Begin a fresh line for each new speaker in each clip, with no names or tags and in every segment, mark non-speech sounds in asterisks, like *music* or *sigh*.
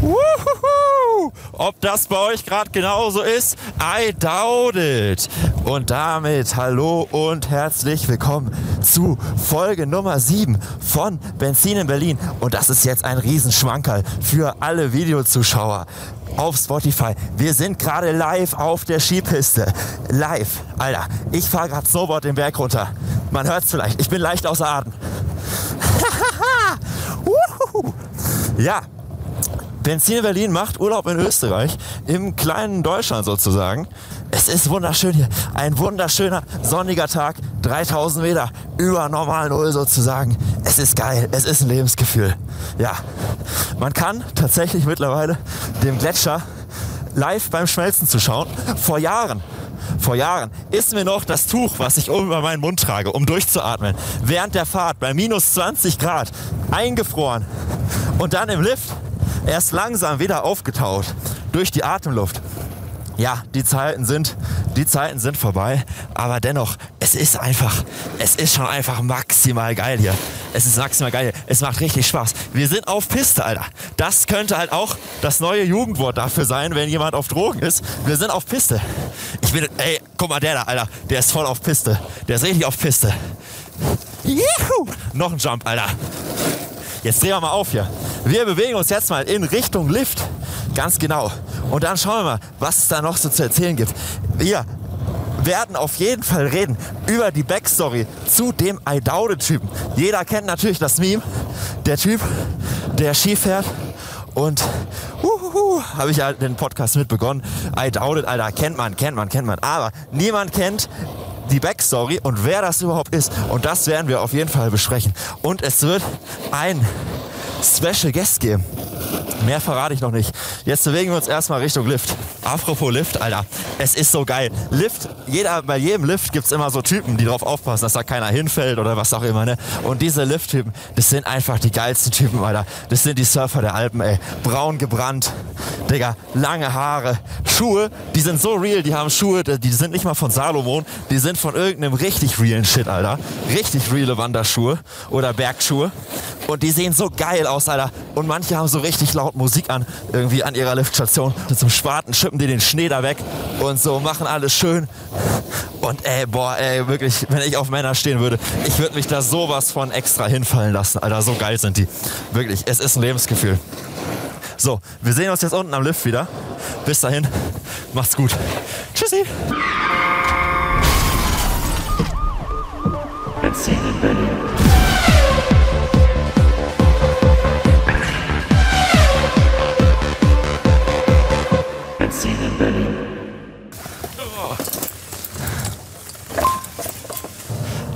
Wuhuhu. Ob das bei euch gerade genauso ist? I doubt it. Und damit hallo und herzlich willkommen zu Folge Nummer 7 von Benzin in Berlin. Und das ist jetzt ein Riesenschmankerl für alle Videozuschauer auf Spotify. Wir sind gerade live auf der Skipiste. Live. Alter, ich fahre gerade Snowboard den Berg runter. Man hört es vielleicht. Ich bin leicht außer Atem. *laughs* Wuhu. ja, Benzin Berlin macht Urlaub in Österreich, im kleinen Deutschland sozusagen. Es ist wunderschön hier. Ein wunderschöner sonniger Tag, 3000 Meter über normal Null sozusagen. Es ist geil, es ist ein Lebensgefühl. Ja, man kann tatsächlich mittlerweile dem Gletscher live beim Schmelzen zuschauen. Vor Jahren vor Jahren ist mir noch das Tuch, was ich oben über meinen Mund trage, um durchzuatmen, während der Fahrt bei minus 20 Grad eingefroren und dann im Lift erst langsam wieder aufgetaut durch die Atemluft. Ja, die Zeiten sind, die Zeiten sind vorbei, aber dennoch, es ist einfach, es ist schon einfach maximal geil hier. Es ist maximal geil. Es macht richtig Spaß. Wir sind auf Piste, Alter. Das könnte halt auch das neue Jugendwort dafür sein, wenn jemand auf Drogen ist. Wir sind auf Piste. Ich bin, ey, guck mal, der da, Alter, der ist voll auf Piste. Der ist richtig auf Piste. Juhu! Noch ein Jump, Alter. Jetzt drehen wir mal auf hier. Wir bewegen uns jetzt mal in Richtung Lift. Ganz genau. Und dann schauen wir mal, was es da noch so zu erzählen gibt. Wir werden auf jeden Fall reden über die Backstory zu dem I Typen. Jeder kennt natürlich das Meme. Der Typ, der Ski fährt und habe ich ja den Podcast mit begonnen. I doubt it, Alter, kennt man, kennt man, kennt man. Aber niemand kennt die Backstory und wer das überhaupt ist. Und das werden wir auf jeden Fall besprechen. Und es wird ein Special Guest geben. Mehr verrate ich noch nicht. Jetzt bewegen wir uns erstmal Richtung Lift. Apropos Lift, Alter. Es ist so geil. Lift, jeder, bei jedem Lift gibt es immer so Typen, die darauf aufpassen, dass da keiner hinfällt oder was auch immer. Ne? Und diese Lift-Typen, das sind einfach die geilsten Typen, Alter. Das sind die Surfer der Alpen, ey. Braun gebrannt, Digga, lange Haare, Schuhe, die sind so real, die haben Schuhe, die sind nicht mal von Salomon, die sind von irgendeinem richtig realen Shit, Alter. Richtig reale Wanderschuhe oder Bergschuhe. Und die sehen so geil aus, Alter. Und manche haben so richtig laut Musik an, irgendwie an ihrer Liftstation. Und zum Spaten schippen die den Schnee da weg und so machen alles schön. Und ey, boah, ey, wirklich, wenn ich auf Männer stehen würde, ich würde mich da sowas von extra hinfallen lassen, Alter. So geil sind die. Wirklich, es ist ein Lebensgefühl. So, wir sehen uns jetzt unten am Lift wieder. Bis dahin, macht's gut. Tschüssi. Benzin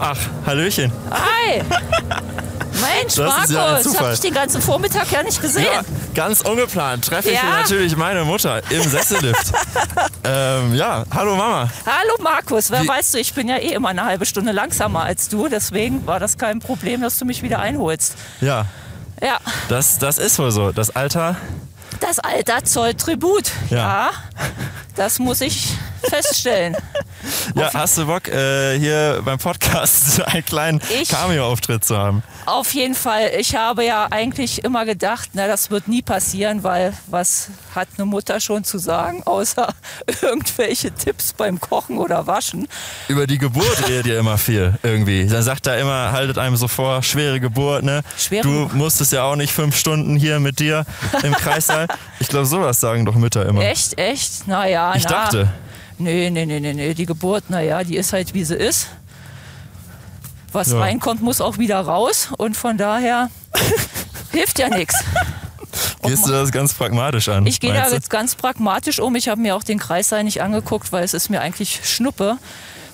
Ach, Hallöchen.
Hi! Mensch,
Das ist ja ein
Markus,
Zufall.
hab ich den ganzen Vormittag ja nicht gesehen.
Ja, ganz ungeplant treffe ich
Ja?
natürlich meine Mutter im Sessellift. *laughs* ähm, ja, hallo Mama.
Hallo Markus, wer
Wie-
weißt du, ich bin ja eh immer eine halbe Stunde langsamer als du, deswegen war das kein Problem, dass du mich wieder einholst.
Ja,
Ja,
das, das ist wohl so. Das Alter,
das Alter zollt Tribut.
Ja.
Ja, das muss ich feststellen. *laughs*
ja, hast du Bock, äh, hier beim Podcast *laughs* einen kleinen Cameo-Auftritt zu haben?
Auf jeden Fall, ich habe ja eigentlich immer gedacht, na, das wird nie passieren, weil was hat eine Mutter schon zu sagen, außer *laughs* irgendwelche Tipps beim Kochen oder Waschen.
Über die Geburt redet ihr immer viel irgendwie. Dann sagt er immer, haltet einem so vor, schwere Geburt, ne?
Schwere
du musstest ja auch nicht fünf Stunden hier mit dir im Kreissaal. *laughs* Ich glaube, sowas sagen doch Mütter immer.
Echt, echt? Naja,
Ich
na.
dachte.
Nee, nee, nee, nee, nee. Die Geburt, naja, die ist halt wie sie ist. Was
Ja.
reinkommt, muss auch wieder raus. Und von daher *laughs* hilft ja nichts. *laughs*
Gehst du das ganz pragmatisch an?
Ich gehe da jetzt ganz pragmatisch um. Ich habe mir auch den Kreissaal nicht angeguckt, weil es ist mir eigentlich Schnuppe.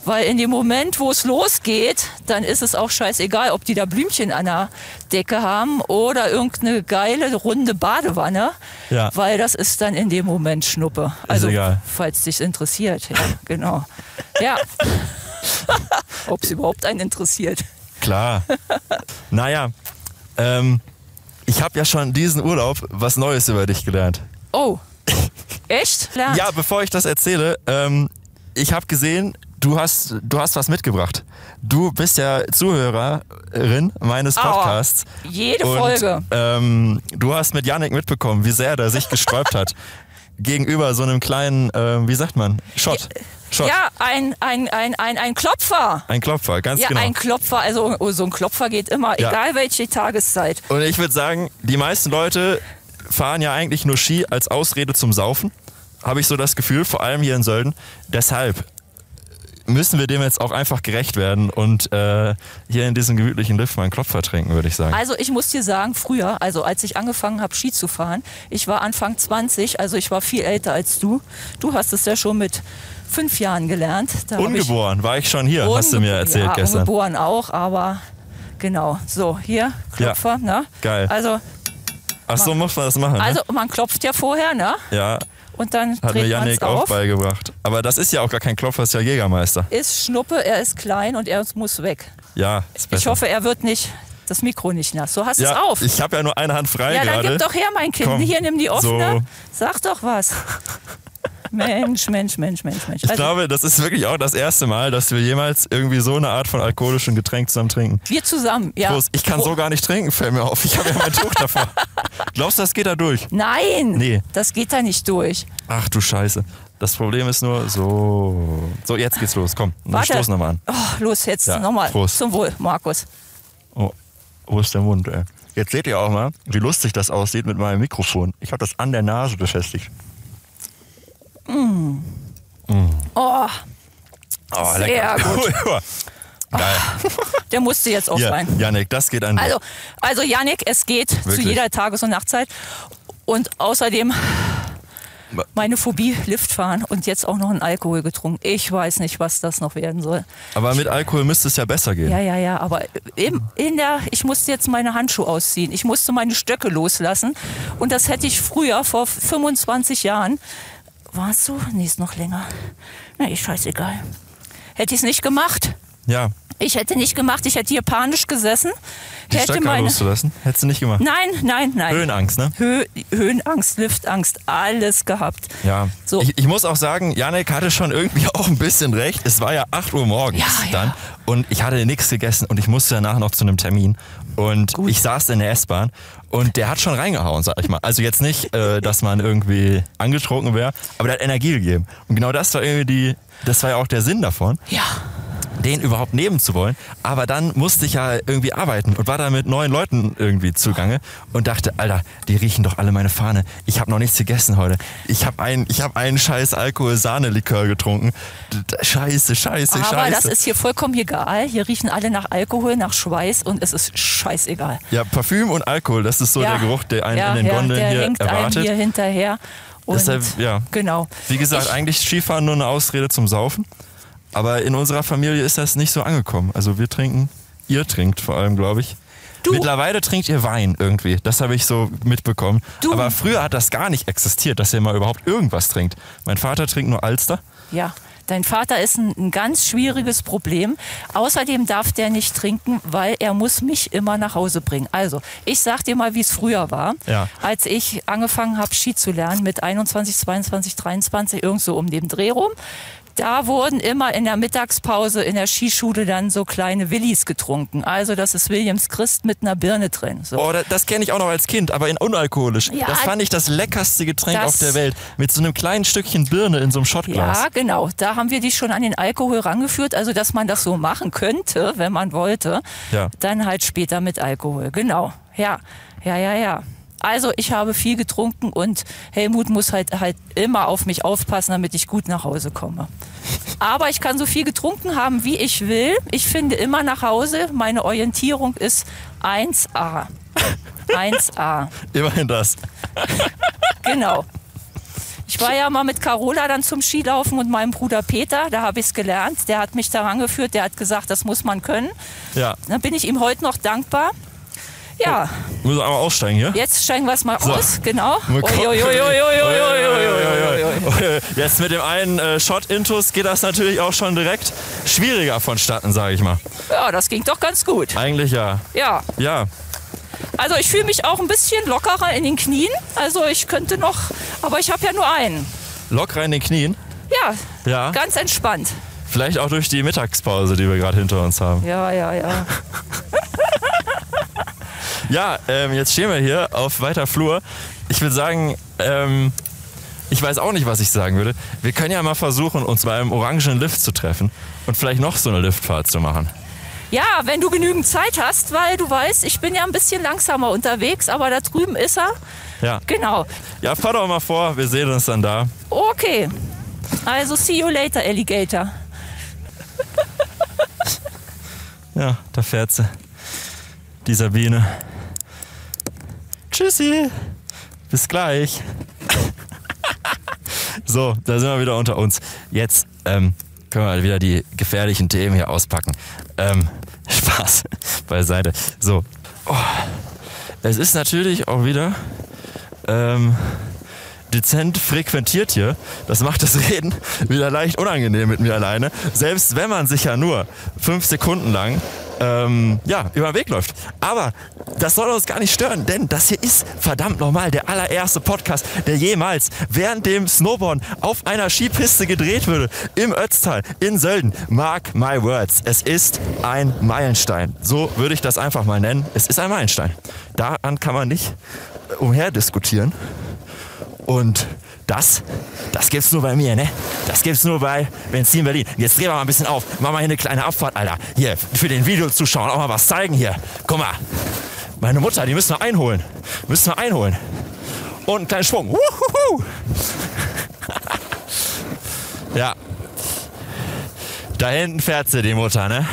Weil in dem Moment, wo es losgeht, dann ist es auch scheißegal, ob die da Blümchen an der Decke haben oder irgendeine geile runde Badewanne.
Ja.
Weil das ist dann in dem Moment Schnuppe. Also,
egal.
falls dich interessiert. Ja, genau. Ja. *laughs* ob es überhaupt einen interessiert.
Klar. naja, ähm, ich habe ja schon diesen Urlaub was Neues über dich gelernt.
Oh. Echt? Lernt.
Ja, bevor ich das erzähle, ähm, ich habe gesehen, du hast, du hast was mitgebracht. Du bist ja Zuhörerin meines
Aua.
Podcasts.
Jede
Und,
Folge.
Ähm, du hast mit Yannick mitbekommen, wie sehr der sich gesträubt hat. *laughs* Gegenüber so einem kleinen, ähm, wie sagt man, Shot. Shot.
Ja, ein, ein, ein, ein, ein Klopfer.
Ein Klopfer, ganz
Ja,
genau.
ein Klopfer, also oh, so ein Klopfer geht immer,
Ja.
egal welche Tageszeit.
Und ich würde sagen, die meisten Leute fahren ja eigentlich nur Ski als Ausrede zum Saufen. Habe ich so das Gefühl, vor allem hier in Sölden. Deshalb müssen wir dem jetzt auch einfach gerecht werden und äh, hier in diesem gemütlichen Lift mal einen Klopfer trinken, würde ich sagen.
Also ich muss dir sagen, früher, also als ich angefangen habe, Ski zu fahren, ich war Anfang 20, also ich war viel älter als du. Du hast es ja schon mit fünf Jahren gelernt. Da hab ich-
Ungeboren war ich schon hier, hast du mir erzählt
ja,
gestern.
Ungeboren auch, aber genau. So, hier, Klopfer, ne?
Geil.
Also,
Ach so, muss man das machen,
also man klopft ja vorher, ne?
ne? Ja,
Und dann
hat mir
dreht man es
auch beigebracht. Aber das ist ja auch gar kein Klopfer, das ist ja Jägermeister.
Ist Schnuppe, er ist klein und er muss weg.
Ja, ist besser.
Ich hoffe, er wird nicht, das Mikro nicht nass. So hast du
ja,
es auf.
ich habe ja nur eine Hand frei
ja, dann gib doch her, mein Kind.
Komm,
Hier, nimm die offene.
so.
Sag doch was. *laughs* Mensch, Mensch, Mensch, Mensch, Mensch.
Ich
Also,
glaube, das ist wirklich auch das erste Mal, dass wir jemals irgendwie so eine Art von alkoholischen Getränk zusammen trinken.
wir zusammen, ja.
Prost. Ich kann
Pro-
so gar nicht trinken, fällt mir auf. Ich habe ja mein Tuch davor. Glaubst du, das geht da durch?
Nein,
Nee.
das geht da nicht durch.
Ach du Scheiße. Das Problem ist nur so. So, jetzt geht's los. Komm, wir
Warte.
stoßen nochmal an.
Oh, los, jetzt
Ja,
nochmal. Zum Wohl, Markus.
Oh, wo ist der Mund, ey? Jetzt seht ihr auch mal, wie lustig das aussieht mit meinem Mikrofon. Ich habe das an der Nase befestigt.
Oh,
Oh,
Sehr
lecker.
gut. *laughs*
Geil. *laughs*
der musste jetzt auch sein.
Janik, das geht an.
Also, also Yannick, es geht zu
Wirklich?
jeder Tages- und Nachtzeit. Und außerdem meine Phobie, Liftfahren und jetzt auch noch einen Alkohol getrunken. Ich weiß nicht, was das noch werden soll.
Aber mit Alkohol müsste es ja besser gehen.
Ja, ja, ja, aber im, in der, ich musste jetzt meine Handschuhe ausziehen. Ich musste meine Stöcke loslassen. Und das hätte ich früher, vor 25 Jahren, war es so? Nee, ist noch länger. Na, ist scheißegal. Hätte ich es nicht gemacht.
Ja,
Ich hätte nicht gemacht, ich hätte hier panisch gesessen.
die
hätte
Stöcker loszulassen. Hättest du nicht gemacht.
Nein, nein, nein.
Höhenangst, ne?
Hö Höhenangst, Liftangst, alles gehabt.
Ja.
So.
Ich, ich muss auch sagen, Janek hatte schon irgendwie *laughs* auch ein bisschen recht. Es war ja 8 Uhr morgens
Ja, ja.
dann und ich hatte nichts gegessen und ich musste danach noch zu einem Termin. Und
Gut.
ich saß in der S-Bahn und der hat schon reingehauen, sag ich mal. Also jetzt nicht, äh, dass man irgendwie angetrunken wäre, aber der hat Energie gegeben. Und genau das war irgendwie die, das war ja auch der Sinn davon.
Ja.
Den überhaupt nehmen zu wollen. Aber dann musste ich ja irgendwie arbeiten und war da mit neuen Leuten irgendwie zugange und dachte, Alter, die riechen doch alle meine Fahne. Ich habe noch nichts gegessen heute. Ich habe einen, ich habe einen scheiß Alkohol-Sahne-Likör getrunken. Scheiße, scheiße,
Aber
scheiße.
das ist hier vollkommen egal. Hier riechen alle nach Alkohol, nach Schweiß und es ist scheißegal.
ja, Parfüm und Alkohol, das ist so
ja.
der Geruch, der einen
ja,
in den
ja,
Gondeln
der
hier
hängt
erwartet.
einem hier hinterher. Und
Deshalb, ja.
Genau.
Wie gesagt,
Ich-
eigentlich Skifahren nur eine Ausrede zum Saufen. Aber in unserer Familie ist das nicht so angekommen. Also wir trinken, ihr trinkt vor allem, glaube ich.
Du-
Mittlerweile trinkt ihr Wein irgendwie. Das habe ich so mitbekommen.
Du-
Aber früher hat das gar nicht existiert, dass ihr mal überhaupt irgendwas trinkt. Mein Vater trinkt nur Alster.
Ja, dein Vater ist ein, ein ganz schwieriges Problem. Außerdem darf der nicht trinken, weil er muss mich immer nach Hause bringen. Also, ich sag dir mal, wie es früher war.
Ja.
Als ich angefangen habe, Ski zu lernen mit 21, 22, 23, irgend so um den Dreh rum. Da wurden immer in der Mittagspause in der Skischule dann so kleine Willis getrunken. Also das ist Williams Christ mit einer Birne drin. So.
Oh, da- das kenne ich auch noch als Kind, aber in unalkoholisch.
Ja,
das fand ich das leckerste Getränk auf der Welt. Mit so einem kleinen Stückchen Birne in so einem Schottglas.
Ja, genau. Da haben wir dich schon an den Alkohol rangeführt, also dass man das so machen könnte, wenn man wollte.
Ja.
Dann halt später mit Alkohol. Genau. Ja, ja, ja, ja. Also ich habe viel getrunken und Helmut muss halt halt immer auf mich aufpassen, damit ich gut nach Hause komme. Aber ich kann so viel getrunken haben, wie ich will. Ich finde immer nach Hause. Meine Orientierung ist 1A. 1A. *laughs*
Immerhin das.
Genau. *laughs* Ich war ja mal mit Carola dann zum Skilaufen und meinem Bruder Peter, da habe ich es gelernt. Der hat mich daran geführt, der hat gesagt, das muss man können.
Ja.
Da bin ich ihm heute noch dankbar. Ja.
Müssen Wir einmal aussteigen hier.
Jetzt steigen wir es mal so. aus, genau.
Jetzt mit dem einen Shot-Intus geht das natürlich auch schon direkt schwieriger vonstatten, sage ich mal.
Ja, das ging doch ganz gut.
Eigentlich ja.
Ja.
Ja.
Also ich fühle mich auch ein bisschen lockerer in den Knien. Also ich könnte noch, aber ich habe ja nur einen.
Lockerer in den Knien?
Ja.
Ja.
Ganz entspannt.
Vielleicht auch durch die Mittagspause, die wir gerade hinter uns haben.
Ja, ja, ja. *laughs*
Ja, ähm, jetzt stehen wir hier auf weiter Flur. Ich würde sagen, ähm, ich weiß auch nicht, was ich sagen würde. Wir können ja mal versuchen, uns beim orangenen Lift zu treffen und vielleicht noch so eine Liftfahrt zu machen.
Ja, wenn du genügend Zeit hast, weil du weißt, ich bin ja ein bisschen langsamer unterwegs, aber da drüben ist er.
Ja.
Genau.
Ja, fahr doch mal vor, wir sehen uns dann da.
Okay. Also see you later, Alligator.
Ja, da fährt sie. Die Sabine. Tschüssi. Bis gleich. so, da sind wir wieder unter uns. Jetzt ähm, können wir wieder die gefährlichen Themen hier auspacken. Ähm, *laughs* Spaß beiseite. So. Oh. Es ist natürlich auch wieder ähm, dezent frequentiert hier. Das macht das Reden wieder leicht unangenehm mit mir alleine. Selbst wenn man sich ja nur fünf Sekunden lang ähm, ja, über den Weg läuft. Aber das soll uns gar nicht stören, denn das hier ist verdammt normal der allererste Podcast, der jemals während dem Snowboarden auf einer Skipiste gedreht würde. Im Ötztal, in Sölden. Mark my words. Es ist ein Meilenstein. So würde ich das einfach mal nennen. Es ist ein Meilenstein. Daran kann man nicht umherdiskutieren. Und das, das gibt's nur bei mir, ne? Das gibt's nur bei Benzin Berlin. Jetzt drehen wir mal ein bisschen auf. Machen wir hier eine kleine Abfahrt, Alter. Hier, für den Videozuschauern auch mal was zeigen hier. Guck mal. Meine Mutter, die müssen wir einholen. Müssen wir einholen. Und einen kleinen Schwung. Wuhuhu. *laughs* ja. Da hinten fährt sie, die Mutter, ne?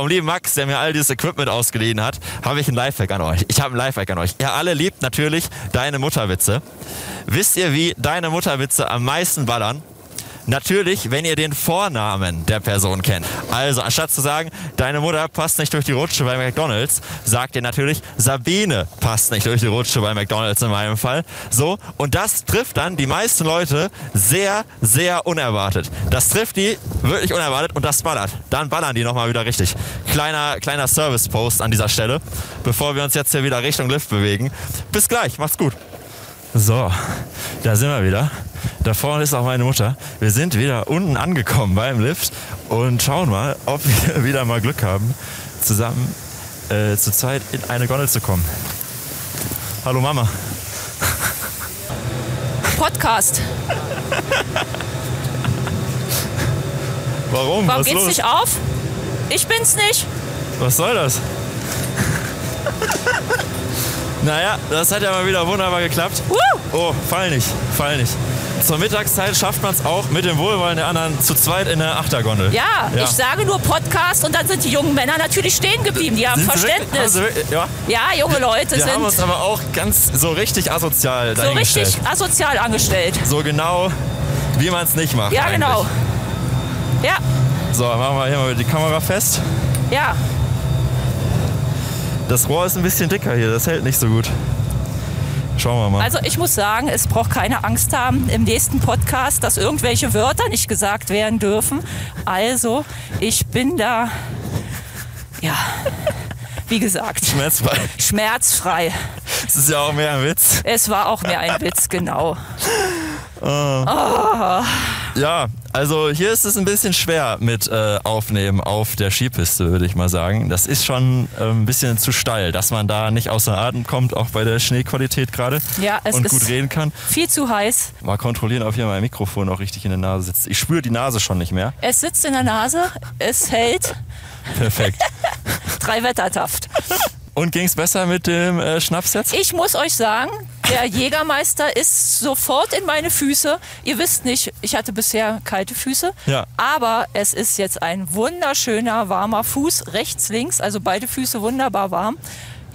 Vom lieben Max, der mir all dieses Equipment ausgeliehen hat, habe ich ein Lifehack an euch. Ich habe ein Lifehack an euch. Ihr alle liebt natürlich deine Mutterwitze. Wisst ihr, wie deine Mutterwitze am meisten ballern? Natürlich, wenn ihr den Vornamen der Person kennt. Also, anstatt zu sagen, deine Mutter passt nicht durch die Rutsche bei McDonalds, sagt ihr natürlich, Sabine passt nicht durch die Rutsche bei McDonalds in meinem Fall. So, und das trifft dann die meisten Leute sehr, sehr unerwartet. Das trifft die wirklich unerwartet und das ballert. Dann ballern die nochmal wieder richtig. Kleiner, kleiner Service-Post an dieser Stelle, bevor wir uns jetzt hier wieder Richtung Lift bewegen. Bis gleich, macht's gut. So, da sind wir wieder. Da vorne ist auch meine Mutter. Wir sind wieder unten angekommen beim Lift und schauen mal, ob wir *laughs* wieder mal Glück haben, zusammen äh, zu zweit in eine Gondel zu kommen. Hallo Mama.
Podcast.
Warum?
Warum
Was
geht's
los?
nicht auf? Ich bin's nicht.
Was soll das? Naja, das hat ja mal wieder wunderbar geklappt. Oh, fall nicht, fall nicht. Zur Mittagszeit schafft man es auch mit dem Wohlwollen der anderen zu zweit in der Achtergondel.
Ja,
Ja.
ich sage nur Podcast und dann sind die jungen Männer natürlich stehen geblieben. Die haben
Sind wirklich-
Verständnis.
sie wirklich- ja,
Ja, junge Leute
wir haben uns
sind
aber auch ganz so richtig asozial
so richtig asozial angestellt.
So genau, wie man es nicht macht.
Ja,
eigentlich.
genau. Ja,
So, machen wir hier mal die Kamera fest.
ja.
Das Rohr ist ein bisschen dicker hier, das hält nicht so gut. Schauen wir mal.
Also ich muss sagen, es braucht keine Angst haben im nächsten Podcast, dass irgendwelche Wörter nicht gesagt werden dürfen. Also ich bin da, ja, wie gesagt,
Schmerzfrei.
schmerzfrei.
Das ist ja auch mehr ein Witz.
Es war auch mehr ein Witz, genau.
Ja, also hier ist es ein bisschen schwer mit äh, Aufnehmen auf der Skipiste, würde ich mal sagen. Das ist schon äh, ein bisschen zu steil, dass man da nicht außer Atem kommt, auch bei der Schneequalität gerade.
Ja, es
und
ist-
gut reden kann.
Viel zu heiß.
Mal kontrollieren, ob hier mein Mikrofon auch richtig in der Nase sitzt. Ich spüre die Nase schon nicht mehr.
Es sitzt in der Nase, es hält.
Perfekt. *laughs*
Drei Wettertaft.
Und ging es besser mit dem äh, Schnaps jetzt?
Ich muss euch sagen, der Jägermeister ist sofort in meine Füße. Ihr wisst nicht, ich hatte bisher kalte Füße.
Ja.
Aber es ist jetzt ein wunderschöner, warmer Fuß, rechts, links, also beide Füße wunderbar warm.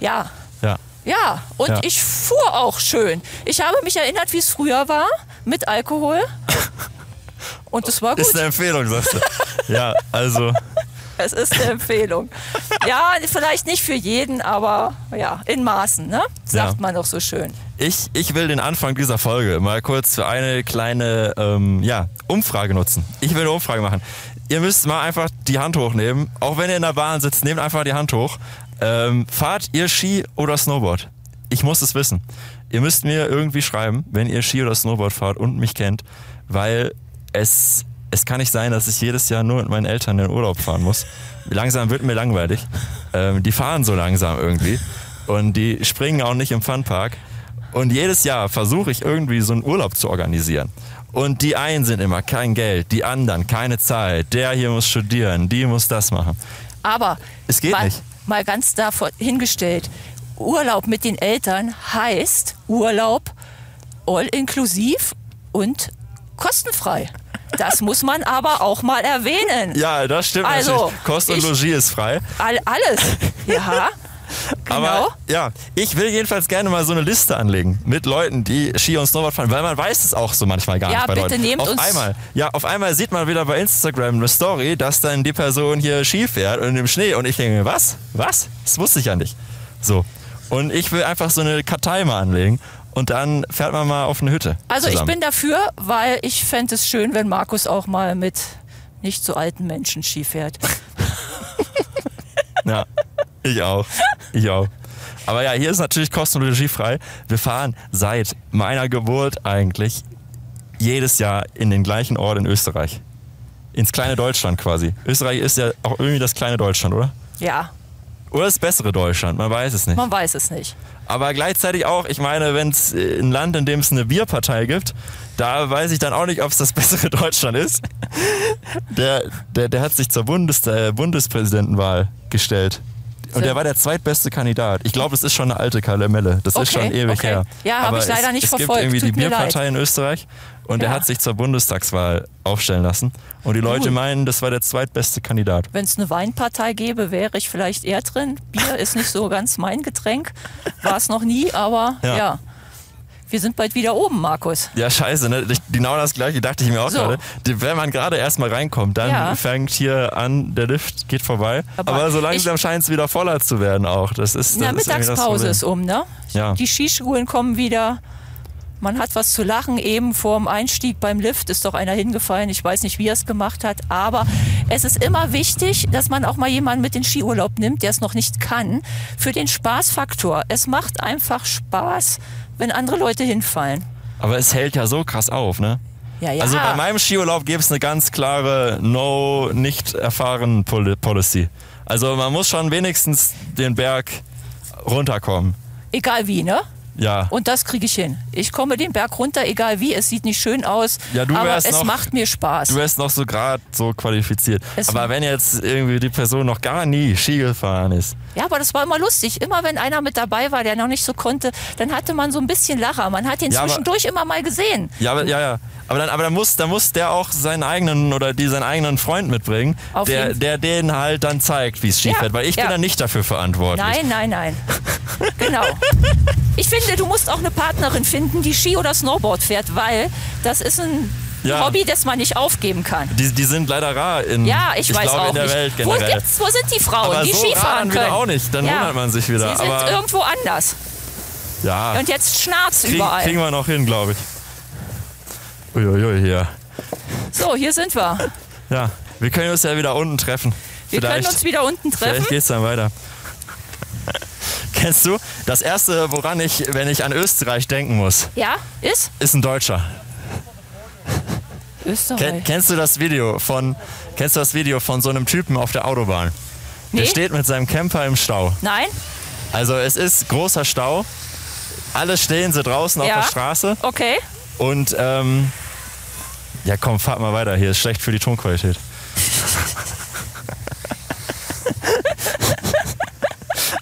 Ja,
Ja.
ja. Und
Ja.
ich fuhr auch schön. Ich habe mich erinnert, wie es früher war mit Alkohol. *laughs* Und es war gut.
Ist eine Empfehlung, sagst du. ja, also
Es ist eine Empfehlung. *laughs* Ja, vielleicht nicht für jeden, aber ja, in Maßen, ne? Sagt
Ja.
man doch so schön.
ich, ich will den Anfang dieser Folge mal kurz für eine kleine ähm, ja, Umfrage nutzen. Ich will eine Umfrage machen. Ihr müsst mal einfach die Hand hochnehmen. Auch wenn ihr in der Bahn sitzt, nehmt einfach die Hand hoch. Ähm, fahrt ihr Ski oder Snowboard? Ich muss es wissen. Ihr müsst mir irgendwie schreiben, wenn ihr Ski oder Snowboard fahrt und mich kennt, weil es, es kann nicht sein, dass ich jedes Jahr nur mit meinen Eltern in den Urlaub fahren muss. Langsam wird mir langweilig. Ähm, die fahren so langsam irgendwie. Und die springen auch nicht im Funpark. Und jedes Jahr versuche ich irgendwie so einen Urlaub zu organisieren. Und die einen sind immer kein Geld, die anderen keine Zeit. Der hier muss studieren, die muss das machen.
Aber
Es geht
mal,
nicht.
mal ganz davor hingestellt, Urlaub mit den Eltern heißt Urlaub all inklusiv und kostenfrei. Das muss man aber auch mal erwähnen.
Ja, das stimmt
Also,
natürlich. Kost und Logis ist frei.
All, alles. Ja. *laughs* Genau.
Aber ja, ich will jedenfalls gerne mal so eine Liste anlegen mit Leuten, die Ski und Snowboard fahren, weil man weiß es auch so manchmal gar
Ja,
nicht bei
bitte
Leuten.
nehmt
auf
uns-
einmal, ja, auf einmal sieht man wieder bei Instagram eine Story, dass dann die Person hier Ski fährt und im Schnee und ich denke mir, was? Was? Das wusste ich ja nicht. So. Und ich will einfach so eine Kartei mal anlegen und dann fährt man mal auf eine Hütte.
Also ich
zusammen.
bin dafür, weil ich fände es schön, wenn Markus auch mal mit nicht so alten Menschen Ski fährt. *laughs*
Ja, ich auch. Ich auch. Aber ja, hier ist natürlich kosten- und regiefrei. Wir fahren seit meiner Geburt eigentlich jedes Jahr in den gleichen Ort in Österreich. Ins kleine Deutschland quasi. Österreich ist ja auch irgendwie das kleine Deutschland, oder?
Ja,
Oder das bessere Deutschland, man weiß es nicht.
man weiß es nicht.
Aber gleichzeitig auch, ich meine, wenn es ein Land, in dem es eine Bierpartei gibt, da weiß ich dann auch nicht, ob es das *laughs* bessere Deutschland ist. Der, der, der hat sich zur Bundes, äh, Bundespräsidentenwahl gestellt. Und der war der zweitbeste Kandidat. Ich glaube, das ist schon eine alte Karamelle. Das ist
Okay,
schon ewig
okay.
her.
Ja, hab
Aber
ich leider
es,
nicht
es
verfolgt.
gibt irgendwie die
Tut mir
Bierpartei in Österreich und
Ja.
hat sich zur Bundestagswahl aufstellen lassen. Und die Leute
Cool.
meinen, das war der zweitbeste Kandidat.
Wenn es eine Weinpartei gäbe, wäre ich vielleicht eher drin. Bier ist nicht so ganz mein Getränk. War es noch nie, aber
Ja.
ja. Wir sind bald wieder oben, Markus.
Ja, scheiße, ne? Ich- Genau das gleiche dachte ich mir auch
So.
gerade. Wenn man gerade erstmal reinkommt, dann
Ja.
fängt hier an, der Lift geht vorbei.
Aber
Aber, so langsam scheint es wieder voller zu werden auch. Das ist, das ist irgendwie das
Mittagspause ist um, ne?
Ja.
Die Skischulen kommen wieder. Man hat was zu lachen. Eben vorm Einstieg beim Lift ist doch einer hingefallen. Ich weiß nicht, wie er es gemacht hat. Aber es ist immer wichtig, dass man auch mal jemanden mit in den Skiurlaub nimmt, der es noch nicht kann. Für den Spaßfaktor. Es macht einfach Spaß, wenn andere Leute hinfallen.
Aber es hält ja so krass auf, ne?
Ja, ja.
Also bei meinem Skiurlaub gibt es eine ganz klare No, nicht erfahren Pol- Policy. Also man muss schon wenigstens den Berg runterkommen.
Egal wie, ne?
Ja.
Und das kriege ich hin. Ich komme den Berg runter, egal wie. Es sieht nicht schön aus,
Ja, du
aber es
noch-
macht mir Spaß.
Du wärst noch so gerade so qualifiziert.
Es-
Aber wenn jetzt irgendwie die Person noch gar nie Ski gefahren ist,
Ja, aber das war immer lustig. Immer wenn einer mit dabei war, der noch nicht so konnte, dann hatte man so ein bisschen Lacher. Man hat ihn
Ja, aber-
zwischendurch immer mal gesehen.
Ja, aber, ja, ja. Aber dann, aber dann muss, dann muss der auch seinen eigenen oder die seinen eigenen Freund mitbringen,
Auf
der, der denen halt dann zeigt, wie es Ski
Ja,
fährt, weil ich
ja.
bin dann nicht dafür verantwortlich.
Nein, nein, nein. *laughs* genau. Ich finde, du musst auch eine Partnerin finden, die Ski oder Snowboard fährt, weil das ist ein
Ja.
Hobby, das man nicht aufgeben kann.
Die, die sind leider rar in,
Ja, ich, weiß
glaube,
auch
in der
nicht.
Welt
wo,
generell.
gibt's, wo sind die Frauen,
aber
die
so
Skifahren können?
auch nicht, dann
Ja.
wundert man sich wieder.
Sie sind
aber
irgendwo anders.
ja,
Und jetzt schnarzt
krieg,
überall.
kriegen wir noch hin, glaube ich. Uiuiui, hier.
So, hier sind wir.
Ja, wir können uns ja wieder unten treffen.
Wir können
Vielleicht,
uns wieder unten treffen.
vielleicht geht's dann weiter. *laughs* Kennst du, das erste, woran ich, wenn ich an Österreich denken muss,
Ja, ist
ist ein Deutscher.
Österreich.
Ken, kennst du das Video von kennst du das Video von so einem Typen auf der Autobahn? Der
Nee.
steht mit seinem Camper im Stau.
Nein?
Also es ist großer Stau. Alle stehen sie draußen auf
Ja.
der Straße
Okay.
und ähm, ja komm, fahrt mal weiter. Hier ist schlecht für die Tonqualität. *laughs*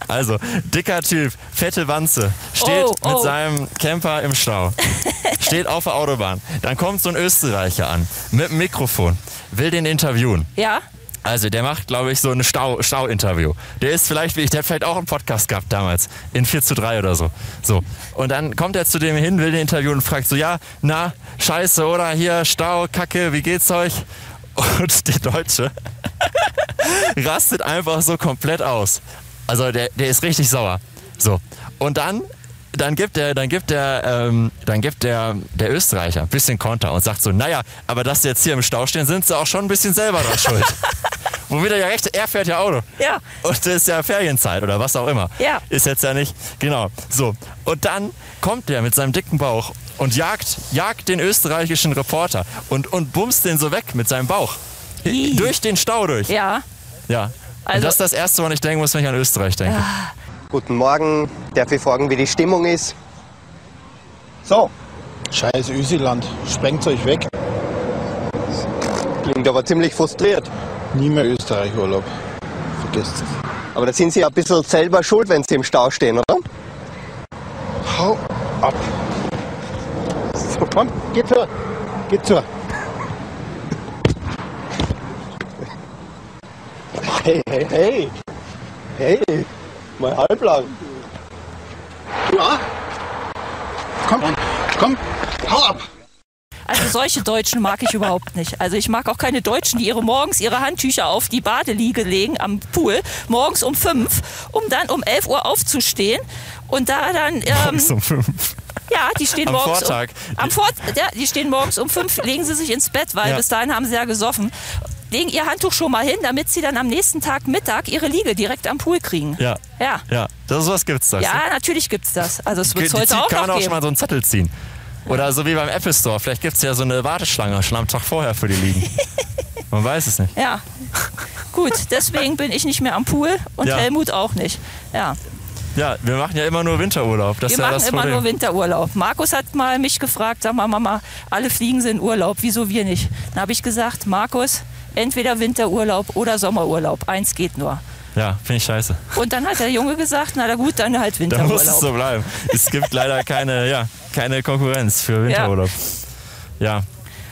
Also, dicker Typ, fette Wanze, steht
Oh,
mit
oh.
seinem Camper im Stau. *laughs* steht auf der Autobahn. Dann kommt so ein Österreicher an mit dem Mikrofon, will den interviewen.
Ja.
Also der macht, glaube ich, so ein Stau- Stau-Interview. der ist vielleicht wie ich, der hat vielleicht auch einen Podcast gehabt damals, in 4 zu 3 oder so. So. Und dann kommt er zu dem hin, will den interviewen und fragt so, ja, na, scheiße, oder hier, Stau, Kacke, wie geht's euch? Und der Deutsche *laughs* rastet einfach so komplett aus. Also der, der ist richtig sauer. So. Und dann, dann gibt der, dann gibt der, ähm, dann gibt der, der Österreicher ein bisschen Konter und sagt so, naja, aber dass sie jetzt hier im Stau stehen, sind sie auch schon ein bisschen selber dran *laughs* schuld. Womit er ja recht, er fährt ja Auto.
Ja.
Und das ist ja Ferienzeit oder was auch immer.
Ja.
Ist jetzt ja nicht, genau. So. Und dann kommt der mit seinem dicken Bauch und jagt, jagt den österreichischen Reporter und, und bumst den so weg mit seinem Bauch.
Ih.
Durch den Stau durch.
Ja.
Ja.
Also-
und das ist das Erste, woran ich denken muss, wenn ich an Österreich denke.
Guten Morgen, darf ich fragen, wie die Stimmung ist? So,
Scheiß Ösiland, sprengt euch weg.
klingt aber ziemlich frustriert.
Nie mehr Österreich-Urlaub. Vergesst es.
Aber da sind Sie ja ein bisschen selber schuld, wenn Sie im Stau stehen, oder?
Hau ab. So, komm, geht zur. Geht zur.
Hey, hey, hey. Hey, mal halblang.
Ja. Komm, komm, hau ab.
Also solche Deutschen mag ich überhaupt nicht. Also ich mag auch keine Deutschen, die ihre morgens ihre Handtücher auf die Badeliege legen am Pool, morgens um fünf, um dann um 11 Uhr aufzustehen und da dann ähm,
Bis um fünf.
ja, die stehen
Am
morgens
Vortag.
Um, am Fort, ja, die stehen morgens um fünf, legen sie sich ins Bett, weil
Ja.
bis dahin haben sie ja gesoffen. Legen ihr Handtuch schon mal hin, damit sie dann am nächsten Tag Mittag ihre Liege direkt am Pool kriegen.
Ja.
Ja.
Ja. Das, sowas gibt's das.
Ja, natürlich gibt's das. Also es wird heute
zieht-
auch
kann man auch schon mal so einen Zettel ziehen. Oder so wie beim Apple Store. Vielleicht gibt es ja so eine Warteschlange schon am Tag vorher für die Liegen. *laughs* Man weiß es nicht.
Ja. Gut, deswegen bin ich nicht mehr am Pool und
Ja.
Helmut auch nicht. Ja.
Ja, wir machen ja immer nur Winterurlaub. Das
Wir
ist ja
machen immer
Problem.
nur Winterurlaub. Markus hat mal mich gefragt, sag mal, Mama, alle fliegen sie in Urlaub, wieso wir nicht? Dann habe ich gesagt, Markus, entweder Winterurlaub oder Sommerurlaub. Eins geht nur.
Ja, finde ich scheiße.
Und dann hat der Junge gesagt, na gut, dann halt
Da muss es
Winterurlaub.
so bleiben. Es gibt leider keine, ja, keine Konkurrenz für Winterurlaub. Ja.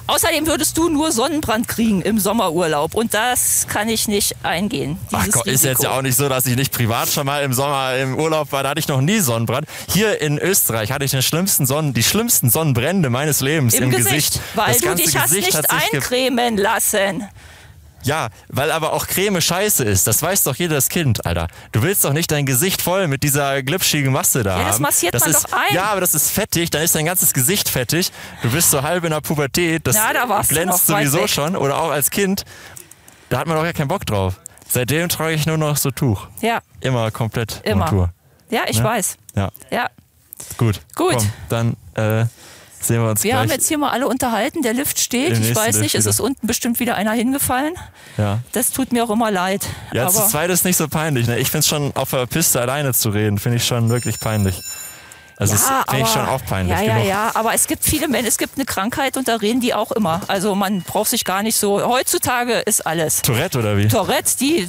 Außerdem würdest du nur Sonnenbrand kriegen im Sommerurlaub und das kann ich nicht eingehen.
Ach Gott, ist jetzt ja auch nicht so, dass ich nicht privat schon mal im Sommer im Urlaub war. Da hatte ich noch nie Sonnenbrand. Hier in Österreich hatte ich den schlimmsten Sonnen, die schlimmsten Sonnenbrände meines Lebens im,
im Gesicht, weil
das
du dich hast
Gesicht
nicht
sich ge-
eincremen lassen.
Ja, weil aber auch Creme scheiße ist. Das weiß doch jedes Kind, Alter. Du willst doch nicht dein Gesicht voll mit dieser glitschigen Masse da
Ja, das
haben.
massiert man
ist,
doch ein.
Ja, aber das ist fettig, dann ist dein ganzes Gesicht fettig. Du bist so halb in der Pubertät. Das
Ja, da
glänzt sowieso schon. Oder auch als Kind. Da hat man doch gar keinen Bock drauf. Seitdem trage ich nur noch so Tuch.
Ja,
Immer komplett
Immer.
Montur.
ja, ich
Ne?
weiß.
Ja,
Ja.
gut.
Gut.
Komm, dann äh, sehen wir uns
Wir
gleich.
haben jetzt hier mal alle unterhalten. Der Lift steht.
Im
Ich weiß nicht, es ist unten bestimmt wieder einer hingefallen.
ja.
Das tut mir auch immer leid.
Ja, zu
Aber
zweit ist nicht so peinlich. Ne? Ich finde es schon, auf der Piste alleine zu reden, finde ich schon wirklich peinlich. Also
ja,
finde ich
aber-
schon auch peinlich.
Ja, ja,
genug.
ja. Aber es gibt viele Menschen, es gibt eine Krankheit und da reden die auch immer. Also man braucht sich gar nicht so. Heutzutage ist alles.
Tourette oder wie?
Tourette, die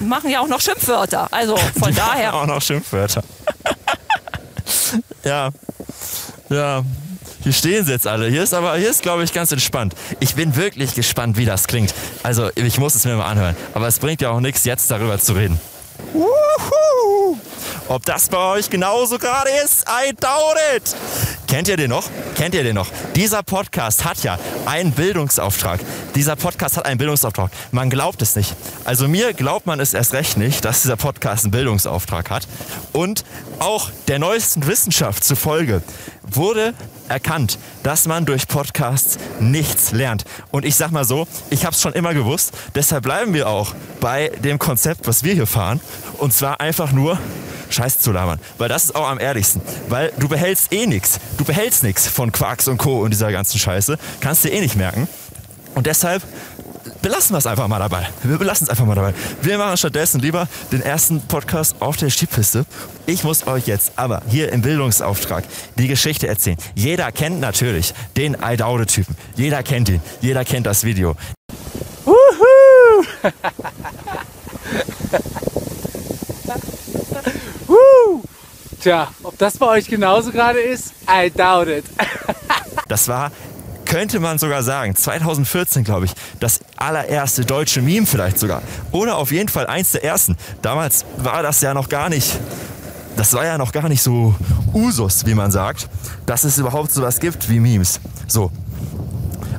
machen ja auch noch Schimpfwörter. Also *laughs* von daher.
Auch noch Schimpfwörter. *laughs* ja. Ja. Hier stehen sie jetzt alle. Hier ist aber, hier ist glaube ich ganz entspannt. Ich bin wirklich gespannt, wie das klingt. Also, ich muss es mir mal anhören. Aber es bringt ja auch nichts, jetzt darüber zu reden. Wuhu! Ob das bei euch genauso gerade ist? I doubt it! Kennt ihr den noch? Kennt ihr den noch? Dieser Podcast hat ja einen Bildungsauftrag. Dieser Podcast hat einen Bildungsauftrag. Man glaubt es nicht. Also mir glaubt man es erst recht nicht, dass dieser Podcast einen Bildungsauftrag hat. Und auch der neuesten Wissenschaft zufolge wurde erkannt, dass man durch Podcasts nichts lernt. Und ich sag mal so, ich habe es schon immer gewusst. Deshalb bleiben wir auch bei dem Konzept, was wir hier fahren. Und zwar einfach nur Scheiße zu labern. Weil das ist auch am ehrlichsten. Weil du behältst eh nichts. Du behältst nichts von Quarks und Co. und dieser ganzen Scheiße. Kannst dir eh nicht merken. Und deshalb belassen wir es einfach mal dabei. Wir belassen es einfach mal dabei. Wir machen stattdessen lieber den ersten Podcast auf der Skipiste. Ich muss euch jetzt aber hier im Bildungsauftrag die Geschichte erzählen. Jeder kennt natürlich den Eidaude-Typen. Jeder kennt ihn. Jeder kennt das Video. *laughs*
Tja, ob das bei euch genauso gerade ist, I doubt it. *laughs*
Das war, könnte man sogar sagen, 2014, glaube ich, das allererste deutsche Meme vielleicht sogar. Oder auf jeden Fall eins der ersten. Damals war das ja noch gar nicht, das war ja noch gar nicht so Usus, wie man sagt, dass es überhaupt sowas gibt wie Memes. So.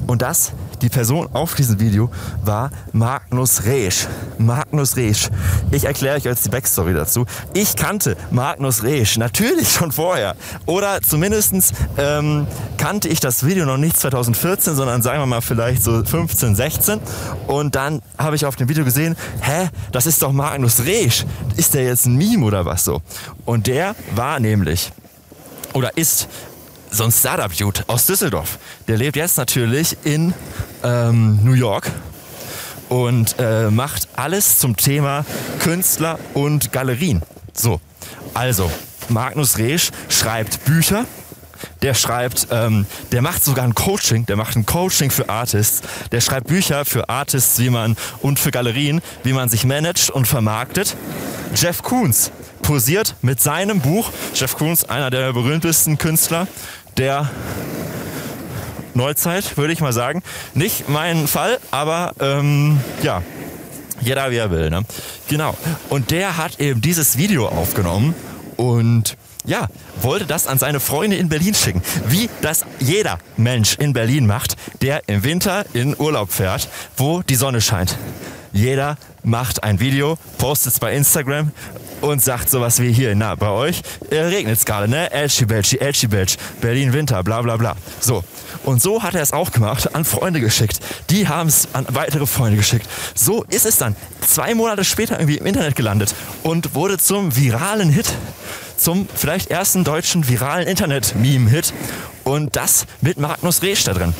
Und das, die Person auf diesem Video war Magnus Reesch. Magnus Reesch. Ich erkläre euch jetzt die Backstory dazu. Ich kannte Magnus Reesch natürlich schon vorher. Oder zumindestens ähm, kannte ich das Video noch nicht 2014, sondern sagen wir mal vielleicht so 15, 16. Und dann habe ich auf dem Video gesehen, hä, das ist doch Magnus Reesch. Ist der jetzt ein Meme oder was so? Und der war nämlich oder ist so ein Startup-Dude aus Düsseldorf. Der lebt jetzt natürlich in ähm, New York und äh, macht alles zum Thema Künstler und Galerien. So, also Magnus Reesch schreibt Bücher. Der schreibt, ähm, der macht sogar ein Coaching, der macht ein Coaching für Artists. Der schreibt Bücher für Artists, wie man und für Galerien, wie man sich managt und vermarktet. Jeff Koons posiert mit seinem Buch. Jeff Koons, einer der berühmtesten Künstler der Neuzeit, würde ich mal sagen. Nicht mein Fall, aber ähm, ja, jeder wie er will. Ne? Genau. Und der hat eben dieses Video aufgenommen und ja, wollte das an seine Freunde in Berlin schicken. Wie das jeder Mensch in Berlin macht, der im Winter in Urlaub fährt, wo die Sonne scheint. Jeder macht ein Video, postet es bei Instagram und sagt sowas wie hier, na, bei euch äh, regnet es gerade, ne? Elchi Belchi, Elchi Belch, Berlin Winter, bla bla bla. So. Und so hat er es auch gemacht, an Freunde geschickt. Die haben es an weitere Freunde geschickt. So ist es dann zwei Monate später irgendwie im Internet gelandet und wurde zum viralen Hit. Zum vielleicht ersten deutschen viralen Internet-Meme-Hit. Und das mit Magnus Reesch da drin.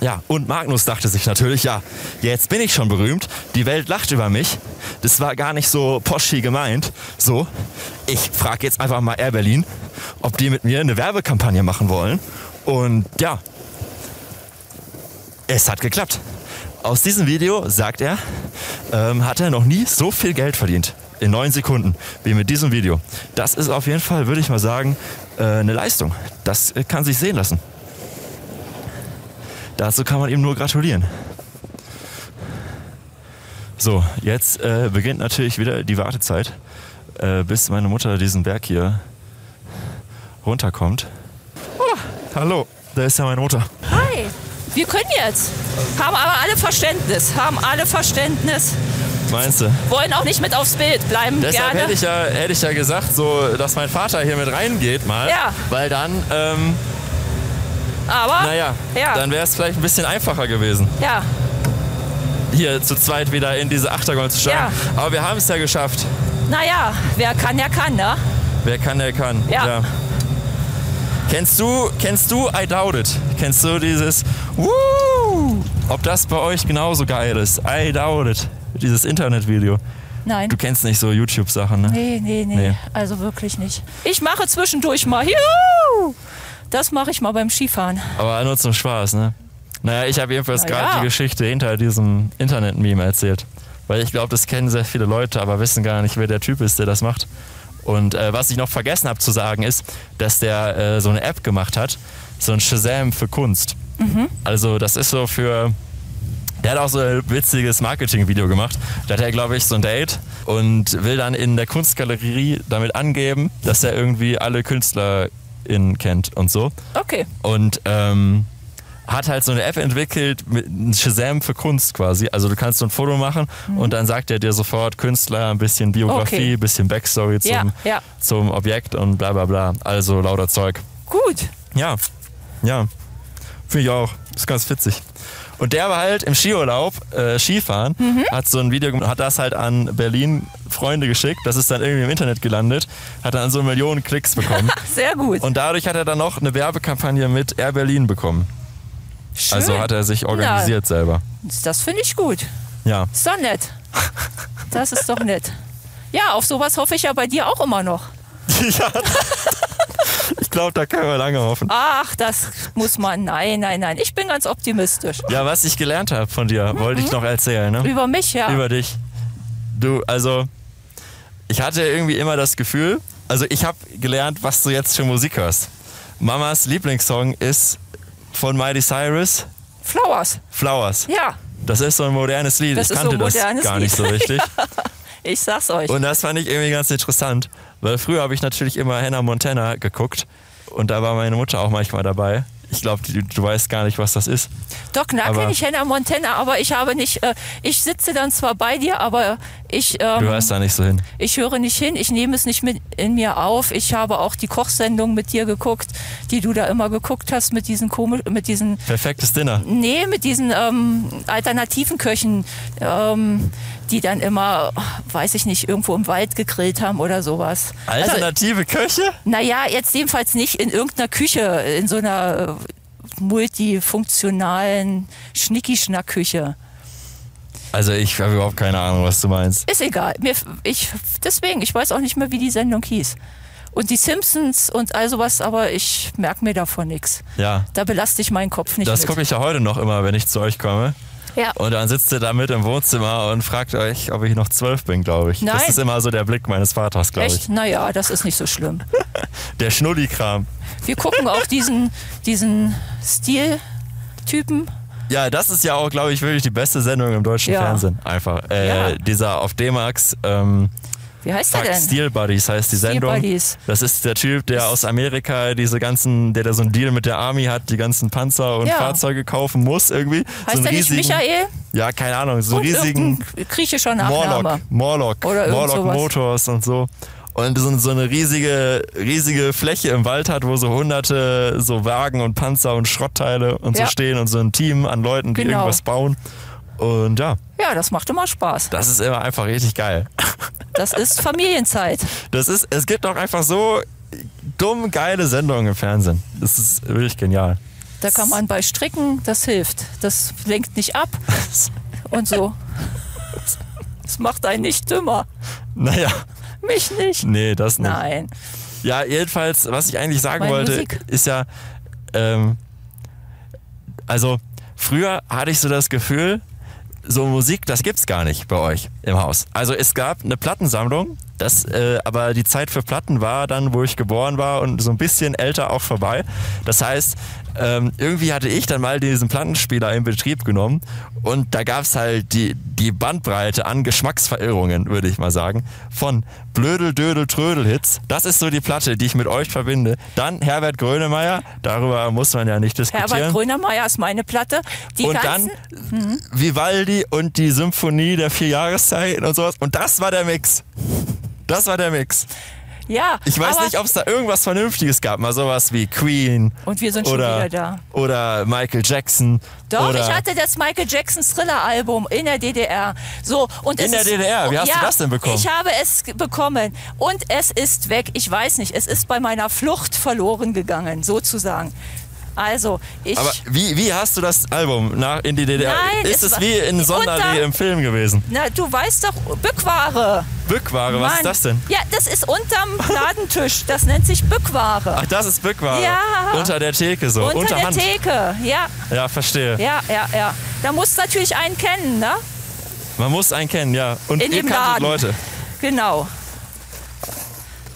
Ja, und Magnus dachte sich natürlich, ja, jetzt bin ich schon berühmt, die Welt lacht über mich. Das war gar nicht so poschi gemeint. So, ich frage jetzt einfach mal Air Berlin, ob die mit mir eine Werbekampagne machen wollen. Und ja, es hat geklappt. Aus diesem Video, sagt er, ähm, hat er noch nie so viel Geld verdient. In neun Sekunden, wie mit diesem Video. Das ist auf jeden Fall, würde ich mal sagen, äh, eine Leistung. Das äh, kann sich sehen lassen. Dazu kann man ihm nur gratulieren. So, jetzt äh, beginnt natürlich wieder die Wartezeit, äh, bis meine Mutter diesen Berg hier runterkommt. Hallo, da ist ja meine Mutter.
Hi, wir können jetzt. Haben aber alle Verständnis. Haben alle Verständnis.
Meinst du?
Wollen auch nicht mit aufs Bild bleiben.
Deshalb
gerne.
hätte ich, ja, hätte ich ja gesagt, so, dass mein Vater hier mit reingeht mal.
Ja.
Weil dann, ähm,
aber,
naja,
ja.
dann wäre es vielleicht ein bisschen einfacher gewesen,
ja,
hier zu zweit wieder in diese Achtergäule zu steigen.
Ja.
Aber wir haben es ja geschafft.
naja, wer kann, der kann, ne?
Wer kann, der kann.
Ja.
Kennst du, kennst du I Doubt It? Kennst du dieses Woo? Ob das bei euch genauso geil ist? I Doubt It. Dieses Internetvideo.
Nein.
Du kennst nicht so YouTube-Sachen, ne?
Nee, nee, nee,
Nee.
Also wirklich nicht. Ich mache zwischendurch mal. Juhu! Das mache ich mal beim Skifahren.
Aber nur zum Spaß, ne? Naja, ich habe jedenfalls
Na
gerade
ja.
die Geschichte hinter diesem Internet-Meme erzählt. Weil ich glaube, das kennen sehr viele Leute, aber wissen gar nicht, wer der Typ ist, der das macht. Und äh, was ich noch vergessen habe zu sagen, ist, dass der äh, so eine App gemacht hat, so ein Shazam für Kunst. Also das ist so für... Der hat auch so ein witziges Marketing-Video gemacht. Da hat er, glaube ich, so ein Date und will dann in der Kunstgalerie damit angeben, dass er irgendwie alle KünstlerInnen kennt und so
Okay.
und ähm, hat halt so eine App entwickelt mit einem Shazam für Kunst quasi. Also du kannst so ein Foto machen und dann sagt er dir sofort Künstler, ein bisschen Biografie,
Okay.
ein bisschen Backstory zum,
Ja, ja.
zum Objekt und bla bla bla. Also lauter Zeug.
Gut.
Ja, ja. Finde ich auch. Ist ganz witzig. Und der war halt im Skiurlaub, äh, Skifahren,
Mhm.
hat so ein Video gemacht, hat das halt an Berlin Freunde geschickt. Das ist dann irgendwie im Internet gelandet, hat dann so Millionen Klicks bekommen. *laughs*
Sehr gut.
Und dadurch hat er dann noch eine Werbekampagne mit Air Berlin bekommen.
Schön.
Also hat er sich organisiert selber.
Das finde ich gut.
Ja.
Ist doch nett. Das ist doch nett. Ja, auf sowas hoffe ich ja bei dir auch immer noch. *laughs*
ja. Ich glaube, da können wir lange hoffen.
Ach, das muss man. Nein, nein, nein. Ich bin ganz optimistisch.
Ja, was ich gelernt habe von dir, wollte ich noch erzählen. Ne?
Über mich, ja.
Über dich. Du, also, ich hatte irgendwie immer das Gefühl, also ich habe gelernt, was du jetzt für Musik hörst. Mamas Lieblingssong ist von Miley Cyrus,
Flowers.
Flowers.
Ja,
Das ist so ein modernes Lied.
Das
ich
so
kannte
ein
das gar nicht so richtig. *laughs*
ich sag's euch.
Und das fand ich irgendwie ganz interessant, weil früher habe ich natürlich immer Hannah Montana geguckt und da war meine Mutter auch manchmal dabei. Ich glaube, du, du weißt gar nicht, was das ist.
Doch,
Aber-
kenne ich Hannah Montana, aber ich habe nicht, äh, ich sitze dann zwar bei dir, aber ich, ähm,
Du hörst da nicht so hin.
ich höre nicht hin, ich nehme es nicht mit in mir auf. Ich habe auch die Kochsendung mit dir geguckt, die du da immer geguckt hast mit diesen komisch, mit diesen
Perfektes Dinner.
Nee, mit diesen ähm, alternativen Köchen, ähm, die dann immer, weiß ich nicht, irgendwo im Wald gegrillt haben oder sowas. Also,
Alternative Köche?
naja, jetzt jedenfalls nicht in irgendeiner Küche, in so einer multifunktionalen Schnicki-Schnack-Küche.
Also ich habe überhaupt keine Ahnung, was du meinst.
Ist egal. Mir, ich, deswegen, ich weiß auch nicht mehr, wie die Sendung hieß. Und die Simpsons und all sowas, aber ich merke mir davon nichts.
Ja.
Da belaste ich meinen Kopf nicht
Das gucke ich ja heute noch immer, wenn ich zu euch komme.
Ja.
Und dann sitzt ihr da mit im Wohnzimmer und fragt euch, ob ich noch zwölf bin, glaube ich. Das
Nein.
ist immer so der Blick meines Vaters, glaube ich.
Echt? Naja, das ist nicht so schlimm. *laughs*
Der Schnulli-Kram.
Wir gucken auch diesen, diesen Stil-Typen.
Ja, das ist ja auch, glaube ich, wirklich die beste Sendung im deutschen
Ja.
Fernsehen. Einfach. Äh,
Ja.
Dieser auf D-Max, ähm,
Wie heißt er
Fuck,
denn?
Steel Buddies heißt die
Steel
Sendung.
Buddies.
Das ist der Typ, der aus Amerika diese ganzen, der da so einen Deal mit der Army hat, die ganzen Panzer und
Ja.
Fahrzeuge kaufen muss irgendwie.
Heißt
so
er
einen
nicht
riesigen,
Michael?
Ja, keine Ahnung, so
Und
riesigen
griechischer Nachname.
Morlock, Morlock,
Oder
Morlock
sowas.
Motors und so. Und so, so eine riesige, riesige Fläche im Wald hat, wo so hunderte so Wagen und Panzer und Schrottteile und
Ja.
so stehen und so ein Team an Leuten, die
Genau.
irgendwas bauen. Und ja,
Ja, das macht immer Spaß.
das ist immer einfach richtig geil.
Das ist Familienzeit.
Das ist, es gibt auch einfach so dumm geile Sendungen im Fernsehen. Das ist wirklich genial.
Da kann man bei Stricken, das hilft. Das lenkt nicht ab *laughs* und so. Das macht einen nicht dümmer.
Naja,
Mich nicht.
nee, das nicht.
Nein.
Ja, jedenfalls, was ich eigentlich sagen
Meine
wollte,
Musik.
ist ja, ähm, also früher hatte ich so das Gefühl, so Musik, das gibt's gar nicht bei euch im Haus. Also es gab eine Plattensammlung, das, äh, aber die Zeit für Platten war dann, wo ich geboren war und so ein bisschen älter auch vorbei. Das heißt, ähm, irgendwie hatte ich dann mal diesen Plattenspieler in Betrieb genommen und da gab's halt die, die Bandbreite an Geschmacksverirrungen, würde ich mal sagen, von Blödel, Dödel, Trödel-Hits. Das ist so die Platte, die ich mit euch verbinde. Dann Herbert Grönemeyer, darüber muss man ja nicht diskutieren.
Herbert Grönemeyer ist meine Platte. Die
und
ganzen,
dann Vivaldi und die Symphonie der vier Jahreszeiten und sowas. Und das war der Mix. Das war der Mix.
Ja,
Ich weiß nicht, ob es da irgendwas Vernünftiges gab. Mal sowas wie Queen.
Und wir sind schon
oder,
wieder da.
Oder Michael Jackson.
Doch, ich hatte das Michael Jackson Thriller-Album in der DDR. So, und
In der DDR? Wie hast
ja,
du das denn bekommen?
Ich habe es bekommen und es ist weg. Ich weiß nicht, es ist bei meiner Flucht verloren gegangen, sozusagen. Also, ich.
Aber wie, wie hast du das Album nach, in die DDR?
Nein,
ist
es
es wie in Sonderlee
unter-
im Film gewesen?
na, du weißt doch, Bückware.
Bückware, was ist
Mann.
das denn?
Ja, das ist unterm Ladentisch. Das nennt sich Bückware.
Ach, das ist Bückware.
Ja.
Unter der Theke so.
Unter der
Hand.
Theke. Ja,
Ja, verstehe.
ja, ja, ja. Da musst du natürlich einen kennen, ne?
Man muss einen kennen, ja. Und
In
ihr
dem Laden.
Leute.
Genau.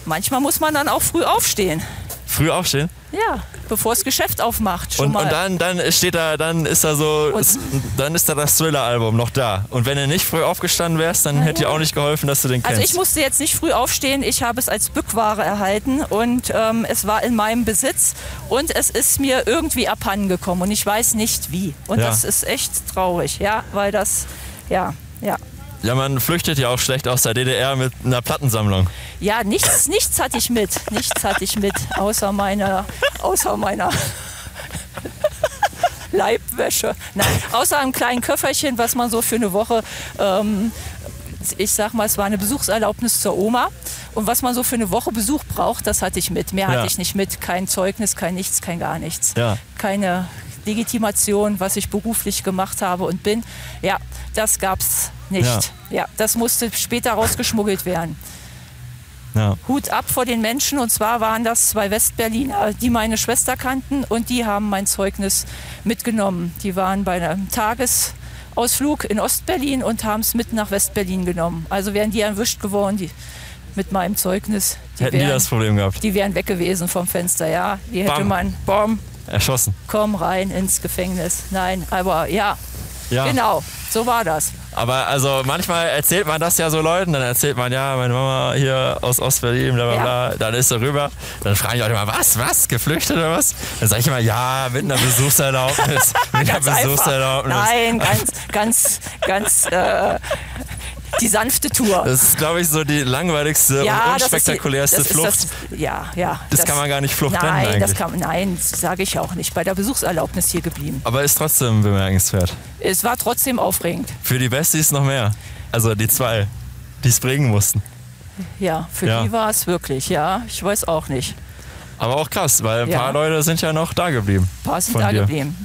Manchmal muss man dann auch früh aufstehen.
Früh aufstehen.
Ja, bevor das Geschäft aufmacht. Schon
Und,
mal.
und dann, dann steht da, dann ist da so,
Und-
dann ist da das Thriller-Album noch da. Und wenn du nicht früh aufgestanden wärst, dann hätte dir auch nicht geholfen, dass du den
also
kennst.
ich musste jetzt nicht früh aufstehen, ich habe es als Bückware erhalten und ähm, es war in meinem Besitz und es ist mir irgendwie abhanden gekommen und ich weiß nicht wie. Und
Ja.
das ist echt traurig, ja, weil das, ja, ja.
Ja, man flüchtet ja auch schlecht aus der DDR mit einer Plattensammlung.
Ja, nichts, nichts hatte ich mit. Nichts hatte ich mit, außer meiner, außer meiner *laughs* Leibwäsche. Nein, außer einem kleinen Köfferchen, was man so für eine Woche, ähm, ich sag mal, es war eine Besuchserlaubnis zur Oma. Und was man so für eine Woche Besuch braucht, das hatte ich mit. Mehr
Ja.
hatte ich nicht mit. Kein Zeugnis, kein nichts, kein gar nichts.
Ja.
Keine Legitimation, was ich beruflich gemacht habe und bin. Ja, das gab's nicht.
Ja.
ja das musste später rausgeschmuggelt werden.
Ja.
Hut ab vor den Menschen. Und zwar waren das zwei Westberliner, die meine Schwester kannten und die haben mein Zeugnis mitgenommen. Die waren bei einem Tagesausflug in Ostberlin und haben es mit nach Westberlin genommen. Also wären die erwischt geworden, die mit meinem Zeugnis. Die
Hätten die
wären,
das Problem gehabt.
die wären weg gewesen vom Fenster, ja. Die hätte
Bam.
man, bom,
Erschossen.
komm rein ins Gefängnis. Nein, aber ja,
Ja.
genau, so war das.
Aber also manchmal erzählt man das ja so Leuten, dann erzählt man, ja, meine Mama hier aus Ostberlin, bla bla
Ja.
bla, dann ist sie rüber. Dann fragen die Leute immer, was, was, geflüchtet oder was? Dann sage ich immer, ja, mit einer Besuchserlaubnis, *laughs* mit einer. Besuchserlaubnis.
Nein, ganz, ganz, ganz äh, die sanfte Tour.
Das ist, glaube ich, so die langweiligste und unspektakulärste
das die,
Flucht.
das das, ja, ja.
Das kann man gar nicht Flucht
nein,
nennen
das
eigentlich.
kann, nein, sage ich auch nicht. Bei der Besuchserlaubnis hier geblieben.
Aber ist trotzdem bemerkenswert.
Es war trotzdem aufregend.
Für die Besties noch mehr. Also die zwei, die es bringen mussten.
Ja, für
Ja.
die war es wirklich, ja. Ich weiß auch nicht.
Aber auch krass, weil ein
Ja.
paar Leute sind ja noch da geblieben.
Ein paar sind da
dir.
geblieben.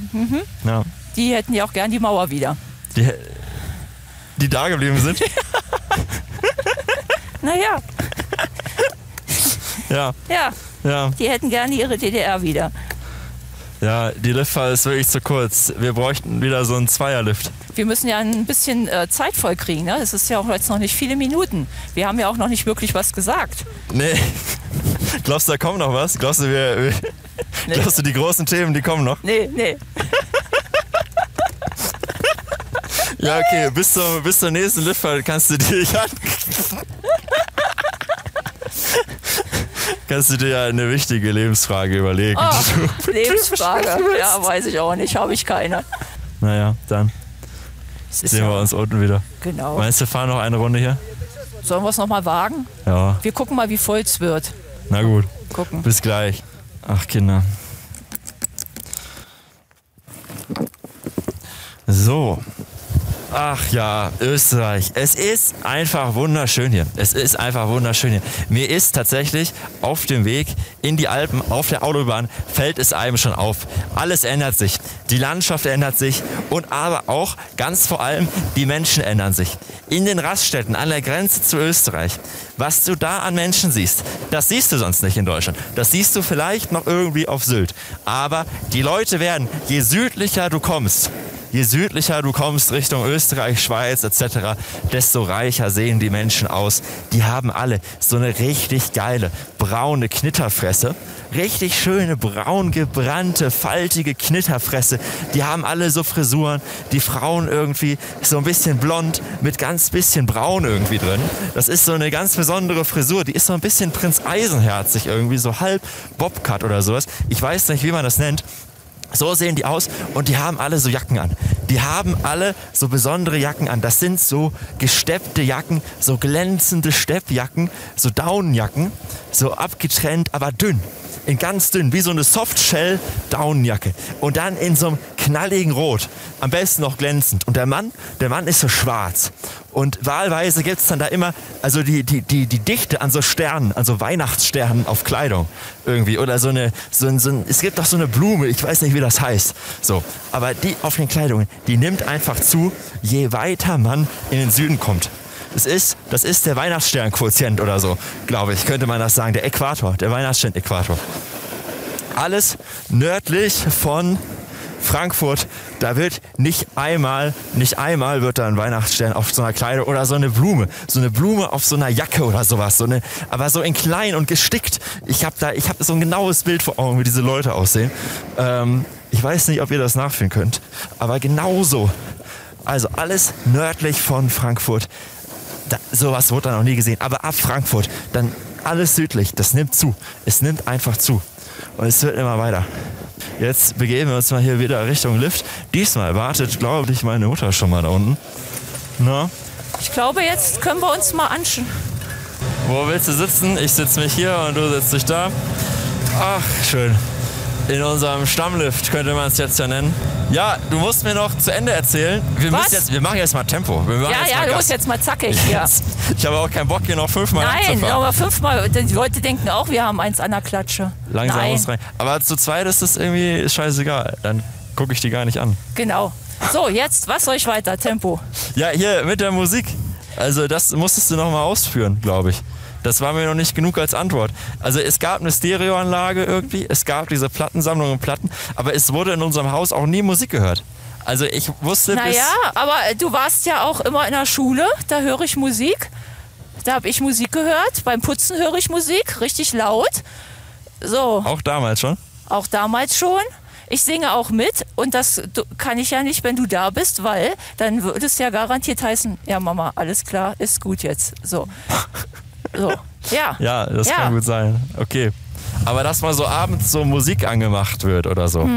Ja.
Die hätten ja auch gern die Mauer wieder.
Die, die da geblieben sind. *laughs*
Naja,
ja,
ja,
ja.
die hätten gerne ihre DDR wieder.
Ja, die Liftfahrt ist wirklich zu kurz. Wir bräuchten wieder so einen Zweierlift.
Wir müssen ja ein bisschen äh, Zeit voll kriegen. Ne? Es ist ja auch jetzt noch nicht viele Minuten. Wir haben ja auch noch nicht wirklich was gesagt.
Nee. Glaubst du, da kommt noch was? Glaubst du, wir, wir glaubst du, die großen Themen, die kommen noch?
Nee, nee.
Ja, okay, bis zur, bis zur nächsten Liftfahrt kannst du dir ja, kannst du dir ja eine wichtige Lebensfrage überlegen.
Oh, Lebensfrage. Ja, weiß ich auch nicht. Habe ich keine.
Naja, dann sehen wir uns unten wieder.
genau.
Meinst du, wir fahren noch eine Runde hier?
Sollen wir es nochmal wagen?
Ja,
Wir gucken mal, wie voll es wird.
na gut.
Gucken.
Bis gleich. Ach, Kinder. So. Ach ja, Österreich. Es ist einfach wunderschön hier. Es ist einfach wunderschön hier. Mir ist tatsächlich auf dem Weg in die Alpen, auf der Autobahn, fällt es einem schon auf. Alles ändert sich. Die Landschaft ändert sich und aber auch ganz vor allem die Menschen ändern sich. In den Raststätten an der Grenze zu Österreich. Was du da an Menschen siehst, das siehst du sonst nicht in Deutschland. Das siehst du vielleicht noch irgendwie auf Sylt. Aber die Leute werden, je südlicher du kommst, Je südlicher du kommst Richtung Österreich, Schweiz etc., desto reicher sehen die Menschen aus. Die haben alle so eine richtig geile braune Knitterfresse. Richtig schöne, braun gebrannte, faltige Knitterfresse. Die haben alle so Frisuren. Die Frauen irgendwie so ein bisschen blond mit ganz bisschen braun irgendwie drin. Das ist so eine ganz besondere Frisur. Die ist so ein bisschen Prinz Eisenherzig irgendwie, so halb Bobcat oder sowas. Ich weiß nicht, wie man das nennt. So sehen die aus und die haben alle so Jacken an. Die haben alle so besondere Jacken an. Das sind so gesteppte Jacken, so glänzende Steppjacken, so Daunenjacken, so abgetrennt, aber dünn. In ganz dünn, wie so eine Softshell Daunenjacke. Und dann in so einem knalligen Rot. Am besten noch glänzend. Und der Mann, der Mann ist so schwarz. Und wahlweise gibt es dann da immer, also die, die, die, die Dichte an so Sternen, an so Weihnachtssternen auf Kleidung irgendwie. Oder so eine, so ein, so ein, es gibt doch so eine Blume, ich weiß nicht, wie das heißt. So, aber die auf den Kleidungen, die nimmt einfach zu, je weiter man in den Süden kommt. Das ist, das ist der Weihnachtsstern-Quotient oder so, glaube ich, könnte man das sagen. Der Äquator, der Weihnachtsstern-Äquator. Alles nördlich von Frankfurt, da wird nicht einmal, nicht einmal wird da ein Weihnachtsstern auf so einer Kleidung oder so eine Blume, so eine Blume auf so einer Jacke oder sowas, so eine, aber so in klein und gestickt. Ich habe da, ich habe so ein genaues Bild vor Augen, wie diese Leute aussehen. Ähm, ich weiß nicht, ob ihr das nachfühlen könnt, aber genauso. Also alles nördlich von Frankfurt. Da, sowas wurde da noch nie gesehen. Aber ab Frankfurt, dann alles südlich, das nimmt zu. Es nimmt einfach zu. Und es wird immer weiter. Jetzt begeben wir uns mal hier wieder Richtung Lift. Diesmal wartet, glaube ich, meine Mutter schon mal da unten. Na,
Ich glaube, jetzt können wir uns mal anschauen.
wo willst du sitzen? Ich sitze mich hier und du sitzt dich da. Ach, schön. In unserem Stammlift könnte man es jetzt ja nennen. Ja, du musst mir noch zu Ende erzählen. Wir,
Was?
müssen jetzt, wir machen jetzt mal Tempo. Wir machen
Ja,
jetzt
ja,
mal
los,
Gas.
jetzt mal zackig hier.
Ich habe auch keinen Bock, hier noch fünfmal
Nein, aber fünfmal. Die Leute denken auch, wir haben eins an der Klatsche.
Langsam
Nein,
muss rein. Aber zu zweit ist das irgendwie scheißegal. Dann gucke ich die gar nicht an.
genau. So, jetzt, was soll ich weiter? Tempo.
Ja, hier mit der Musik. Also das musstest du noch mal ausführen, glaube ich. Das war mir noch nicht genug als Antwort. Also es gab eine Stereoanlage irgendwie, es gab diese Plattensammlung und Platten, aber es wurde in unserem Haus auch nie Musik gehört. Also ich wusste
Naja, aber äh, du warst ja auch immer in der Schule, da höre ich Musik. Da habe ich Musik gehört. Beim Putzen höre ich Musik, richtig laut. So,
bis auch damals schon.
auch damals schon. Ich singe auch mit und das kann ich ja nicht, wenn du da bist, weil dann würde es ja garantiert heißen, ja Mama, alles klar, ist gut jetzt. So. *laughs* So. Ja.
Ja, das
Ja.
kann gut sein. Okay. Aber dass mal so abends so Musik angemacht wird oder so.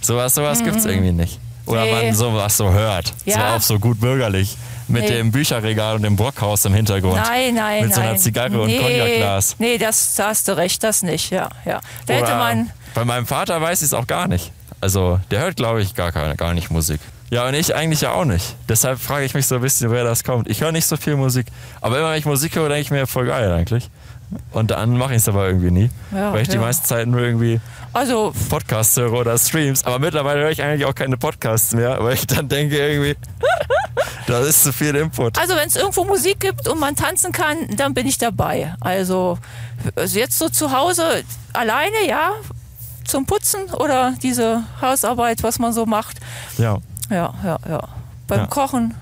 Sowas, sowas gibt's irgendwie nicht. Oder
Mhm. Nee.
man sowas so hört. So
Ja.
auch so gut bürgerlich. Mit
Nee.
dem Bücherregal und dem Brockhaus im Hintergrund.
Nein, nein,
Mit so einer
nein.
Zigarre und
nee,
Cognac-Glas.
Nee, das, da hast du recht, das nicht, ja. ja. Da hätte man,
Bei meinem Vater weiß ich es auch gar nicht. Also, der hört, glaube ich, gar, keine, gar nicht Musik. Ja, und ich eigentlich ja auch nicht. Deshalb frage ich mich so ein bisschen, woher das kommt. Ich höre nicht so viel Musik. Aber immer wenn ich Musik höre, denke ich mir, voll geil eigentlich. Und dann mache ich es aber irgendwie nie.
Ja,
weil ich die
ja.
meiste Zeit nur irgendwie
also
Podcasts höre oder Streams. Aber mittlerweile höre ich eigentlich auch keine Podcasts mehr, weil ich dann denke irgendwie, *laughs* das ist zu viel Input.
Also wenn es irgendwo Musik gibt und man tanzen kann, dann bin ich dabei. Also, also jetzt so zu Hause alleine, ja, zum Putzen oder diese Hausarbeit, was man so macht.
Ja,
Ja, ja, ja. Beim
Ja.
Kochen,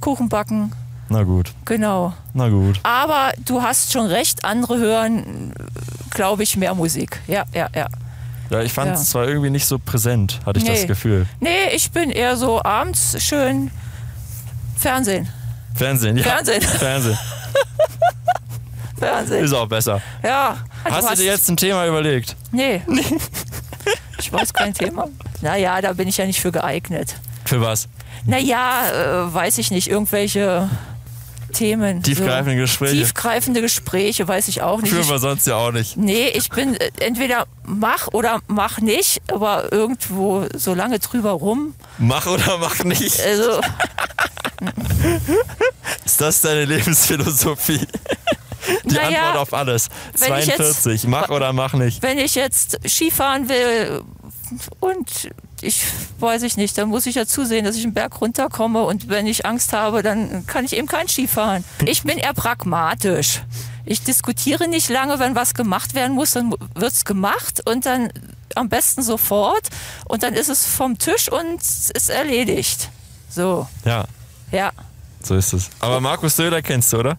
Kuchen backen,
na gut,
genau.
na gut.
Aber du hast schon recht, andere hören, glaube ich, mehr Musik. Ja, ja, ja.
Ja, ich fand
Ja.
es zwar irgendwie nicht so präsent, hatte ich das
Nee.
Gefühl.
Nee, ich bin eher so abends schön Fernsehen.
Fernsehen, ja.
Fernsehen. *laughs*
Fernsehen.
Fernsehen.
Ist auch besser.
Ja.
Hast du dir jetzt ein Thema überlegt?
Nee. *laughs* Ich weiß kein Thema. Naja, da bin ich ja nicht für geeignet.
Für was?
Naja, äh, weiß ich nicht, irgendwelche Themen.
Tiefgreifende
so.
Gespräche?
Tiefgreifende Gespräche, weiß ich auch nicht.
Führen wir sonst ja auch nicht.
nee, ich bin äh, entweder mach oder mach nicht, aber irgendwo so lange drüber rum.
Mach oder mach nicht.
Also, *laughs*
Ist das deine Lebensphilosophie? Die
naja,
Antwort auf alles.
wenn ich jetzt-
42. Mach oder mach nicht.
wenn ich jetzt Skifahren will und ich weiß ich nicht, dann muss ich ja zusehen, dass ich einen Berg runterkomme und wenn ich Angst habe, dann kann ich eben kein Skifahren. Ich bin eher pragmatisch. Ich diskutiere nicht lange, wenn was gemacht werden muss, dann wird's gemacht und dann am besten sofort und dann ist es vom Tisch und es ist erledigt. So,
Ja,
ja.
so ist es. Aber Markus Söder kennst du, oder?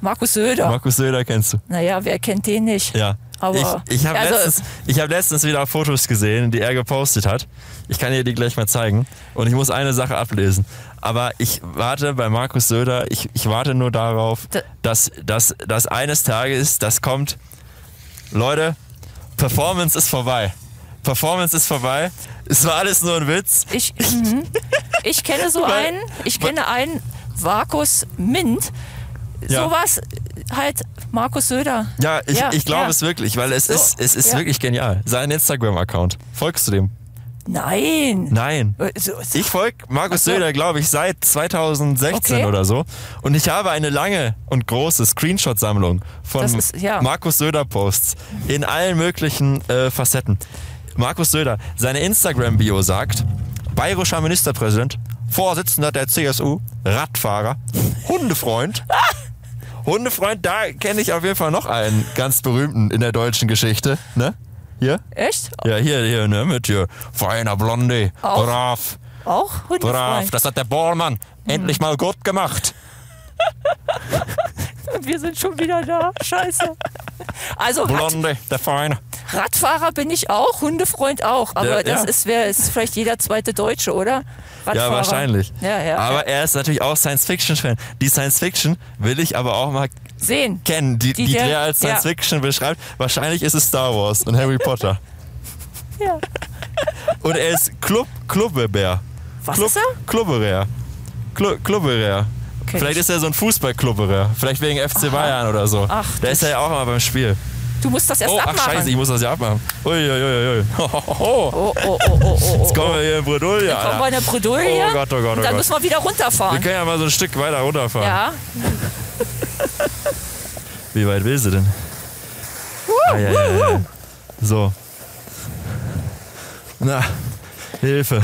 Markus Söder.
Markus Söder kennst du.
naja, wer kennt den nicht?
Ja.
Aber-
ich ich habe
also-
letztens, ich hab letztens wieder Fotos gesehen, die er gepostet hat. Ich kann dir die gleich mal zeigen. Und ich muss eine Sache ablesen. Aber ich warte bei Markus Söder, ich, ich warte nur darauf,
Da-
dass, dass, dass eines Tages das kommt. Leute, Performance ist vorbei. Performance ist vorbei. Es war alles nur ein Witz.
Ich, mhm. ich kenne so *laughs* einen, ich kenne einen Markus Mint.
Ja.
Sowas halt Markus Söder.
Ja, ich,
Ja,
ich glaube
ja.
es wirklich, weil es
So,
ist, es ist wirklich genial. Sein Instagram-Account. Folgst du dem?
Nein.
Nein.
Äh.
Ich folge Markus
so.
Söder, glaube ich, seit 2016
Okay.
oder so. Und ich habe eine lange und große Screenshot-Sammlung von
ist- ja.
Markus Söder-Posts in allen möglichen äh, Facetten. Markus Söder, seine Instagram-Bio sagt, bayerischer Ministerpräsident, Vorsitzender der CSU, Radfahrer, Hundefreund. *laughs* Hundefreund, da kenne ich auf jeden Fall noch einen ganz berühmten in der deutschen Geschichte. Ne? Hier?
Echt?
Ja, hier, hier, ne, mit hier. Feiner Blondie.
Auch?
Brav.
Auch
Brav,
Hundefreund.
das hat der Bormann endlich mal gut gemacht. *laughs* *laughs*
Wir sind schon wieder da. Scheiße. Also Rad,
Blonde, der Feine.
Radfahrer bin ich auch, Hundefreund auch. Aber
Ja,
das
ja.
ist, wär, ist vielleicht jeder zweite Deutsche, oder?
Ja,
Radfahrer.
wahrscheinlich.
Ja, ja.
aber
ja.
er ist natürlich auch Science-Fiction-Fan. Die Science-Fiction will ich aber auch mal
Sehen.
kennen, die,
Die
die,
der-
der als
ja.
Science-Fiction beschreibt. Wahrscheinlich ist es Star Wars und Harry Potter. *laughs*
Ja.
Und er ist Club, Clubbebär.
Was
Club,
ist er?
Klubberer. Klu,
Kenn
Vielleicht
ich.
ist er so ein Fußballklubberer. Vielleicht wegen FC Bayern oder so.
Ach,
da ist er ja auch immer beim Spiel.
Du musst das erst
Oh, ach
abmachen.
scheiße, ich muss das ja abmachen. Uiuiuiui. *laughs*
Oh, oh, oh, oh, oh, oh.
Jetzt kommen wir hier in Bredouille,
Kommen wir in der Bredouille.
Oh Gott, oh Gott, oh
Und dann
Gott.
müssen wir wieder
Wir
runterfahren.
können ja mal so ein Stück weiter runterfahren.
Ja. *laughs*
Wie weit willst du denn? Ah, ja, ja, ja. So. Na, Hilfe.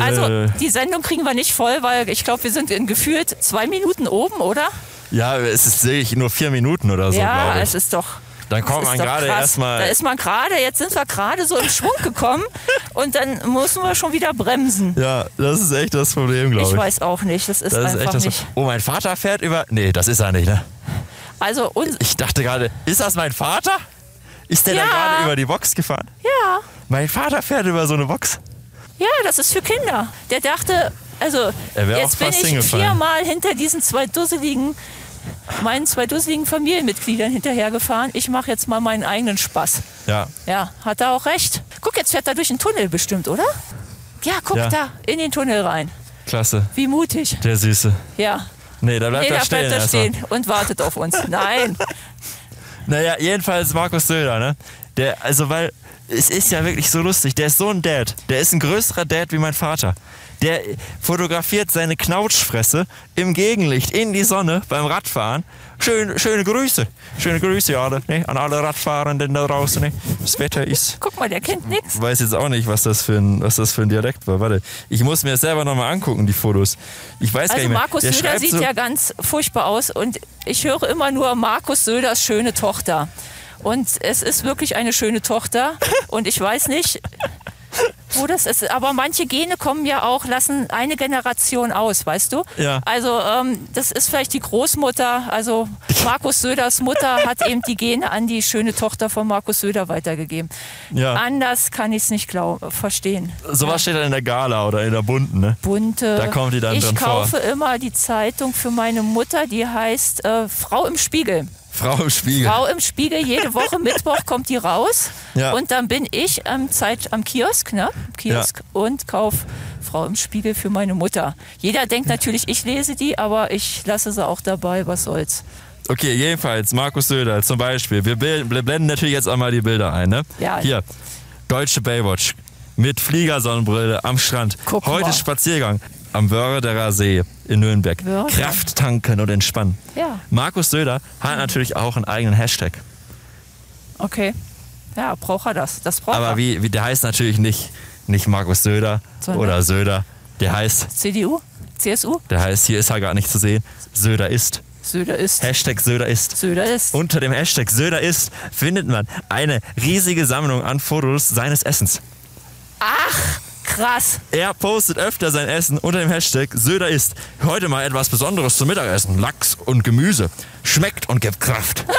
Also, die Sendung kriegen wir nicht voll, weil ich glaube, wir sind in gefühlt zwei Minuten oben, oder?
ja, es ist wirklich nur vier Minuten oder so,
ja, es ist doch.
Dann kommt
das
man
ist doch
gerade
krass. Da
erstmal.
ist man gerade, jetzt sind wir gerade so in Schwung gekommen *laughs* und dann müssen wir schon wieder bremsen.
Ja, das ist echt das Problem, glaube
Ich
ich.
weiß auch nicht, das ist
das ist
einfach
echt das
nicht.
Oh, mein Vater fährt über. Nee, das ist er nicht, ne?
Also, uns,
Ich dachte gerade, ist das mein Vater? Ist der
Ja.
da gerade über die Box gefahren?
Ja,
Mein Vater fährt über so eine Box.
Ja, das ist für Kinder. Der dachte, also jetzt bin ich viermal hinter diesen zwei dusseligen, meinen zwei dusseligen Familienmitgliedern hinterhergefahren. Ich mache jetzt mal meinen eigenen Spaß.
Ja.
Ja, hat er auch recht. Guck, jetzt fährt er durch den Tunnel bestimmt, oder? Ja, guck
Ja.
da, in den Tunnel rein.
Klasse.
Wie mutig.
Der Süße.
Ja.
Nee, da bleibt
Nee,
er
da
stehen.
bleibt er stehen und wartet auf uns. Nein. *laughs*
Naja, jedenfalls Markus Söder, ne? Der, also weil, es ist ja wirklich so lustig. Der ist so ein Dad. Der ist ein größerer Dad wie mein Vater. Der fotografiert seine Knautschfresse im Gegenlicht in die Sonne beim Radfahren. Schön, schöne Grüße. Schöne Grüße alle, ne? an alle Radfahrenden da draußen. Ne? Das Wetter ist
Guck mal, der kennt nichts.
Ich weiß jetzt auch nicht, was das für ein, was das für ein Dialekt war. Warte, ich muss mir das selber nochmal angucken, die Fotos. Ich weiß gar
Also
nicht mehr.
Markus
Der
Söder sieht
so,
ja ganz furchtbar aus und ich höre immer nur Markus Söders schöne Tochter. Und es ist wirklich eine schöne Tochter *laughs* und ich weiß nicht, wo das ist. Aber manche Gene kommen ja auch, lassen eine Generation aus, weißt du?
Ja.
Also ähm, das ist vielleicht die Großmutter, also Markus Söders Mutter hat eben die Gene an die schöne Tochter von Markus Söder weitergegeben.
Ja.
Anders kann ich es nicht glaub, verstehen.
Sowas steht dann in der Gala oder in der Bunten, ne?
bunte.
Da kommt die dann
ich
drin vor.
kaufe immer die Zeitung für meine Mutter, die heißt äh, Frau im Spiegel.
Frau im Spiegel.
Frau im Spiegel, jede Woche *laughs* Mittwoch kommt die raus.
Ja.
Und dann bin ich am, Zeit, am Kiosk, ne? Kiosk und kaufe Frau im Spiegel für meine Mutter. Jeder denkt natürlich, ich lese die, aber ich lasse sie auch dabei, was soll's.
Okay, jedenfalls, Markus Söder zum Beispiel. Wir blenden natürlich jetzt einmal die Bilder ein, ne?
Ja.
Hier, deutsche Baywatch mit Fliegersonnenbrille am Strand.
Guck
Heute
mal.
Spaziergang am Wörderer See in Nürnberg.
Wörder.
Kraft tanken und entspannen.
Ja.
Markus Söder hat natürlich auch einen eigenen Hashtag.
Okay. Ja, braucht er das. Das braucht
Aber
er.
wie, wie, der heißt natürlich nicht, nicht Markus Söder
Sondern?
oder Söder. Der heißt,
CDU? CSU?
der heißt, hier ist er gar nicht zu sehen, Söder ist.
Söder ist.
Hashtag Söder ist.
Söder ist.
Unter dem Hashtag Söder ist findet man eine riesige Sammlung an Fotos seines Essens.
Ach, krass.
Er postet öfter sein Essen unter dem Hashtag Söder ist. Heute mal etwas Besonderes zum Mittagessen. Lachs und Gemüse. Schmeckt und gibt Kraft. *laughs*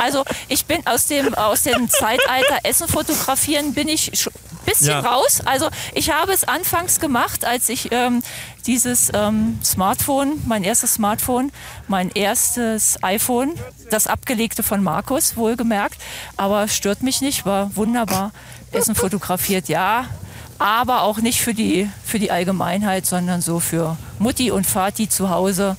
Also ich bin aus dem, aus dem Zeitalter Essen fotografieren bin ich schon ein bisschen
Ja.
raus. Also ich habe es anfangs gemacht, als ich ähm, dieses ähm, Smartphone, mein erstes Smartphone, mein erstes iPhone, das abgelegte von Markus, wohlgemerkt, aber stört mich nicht, war wunderbar. Essen fotografiert, ja. Aber auch nicht für die, für die Allgemeinheit, sondern so für Mutti und Vati zu Hause.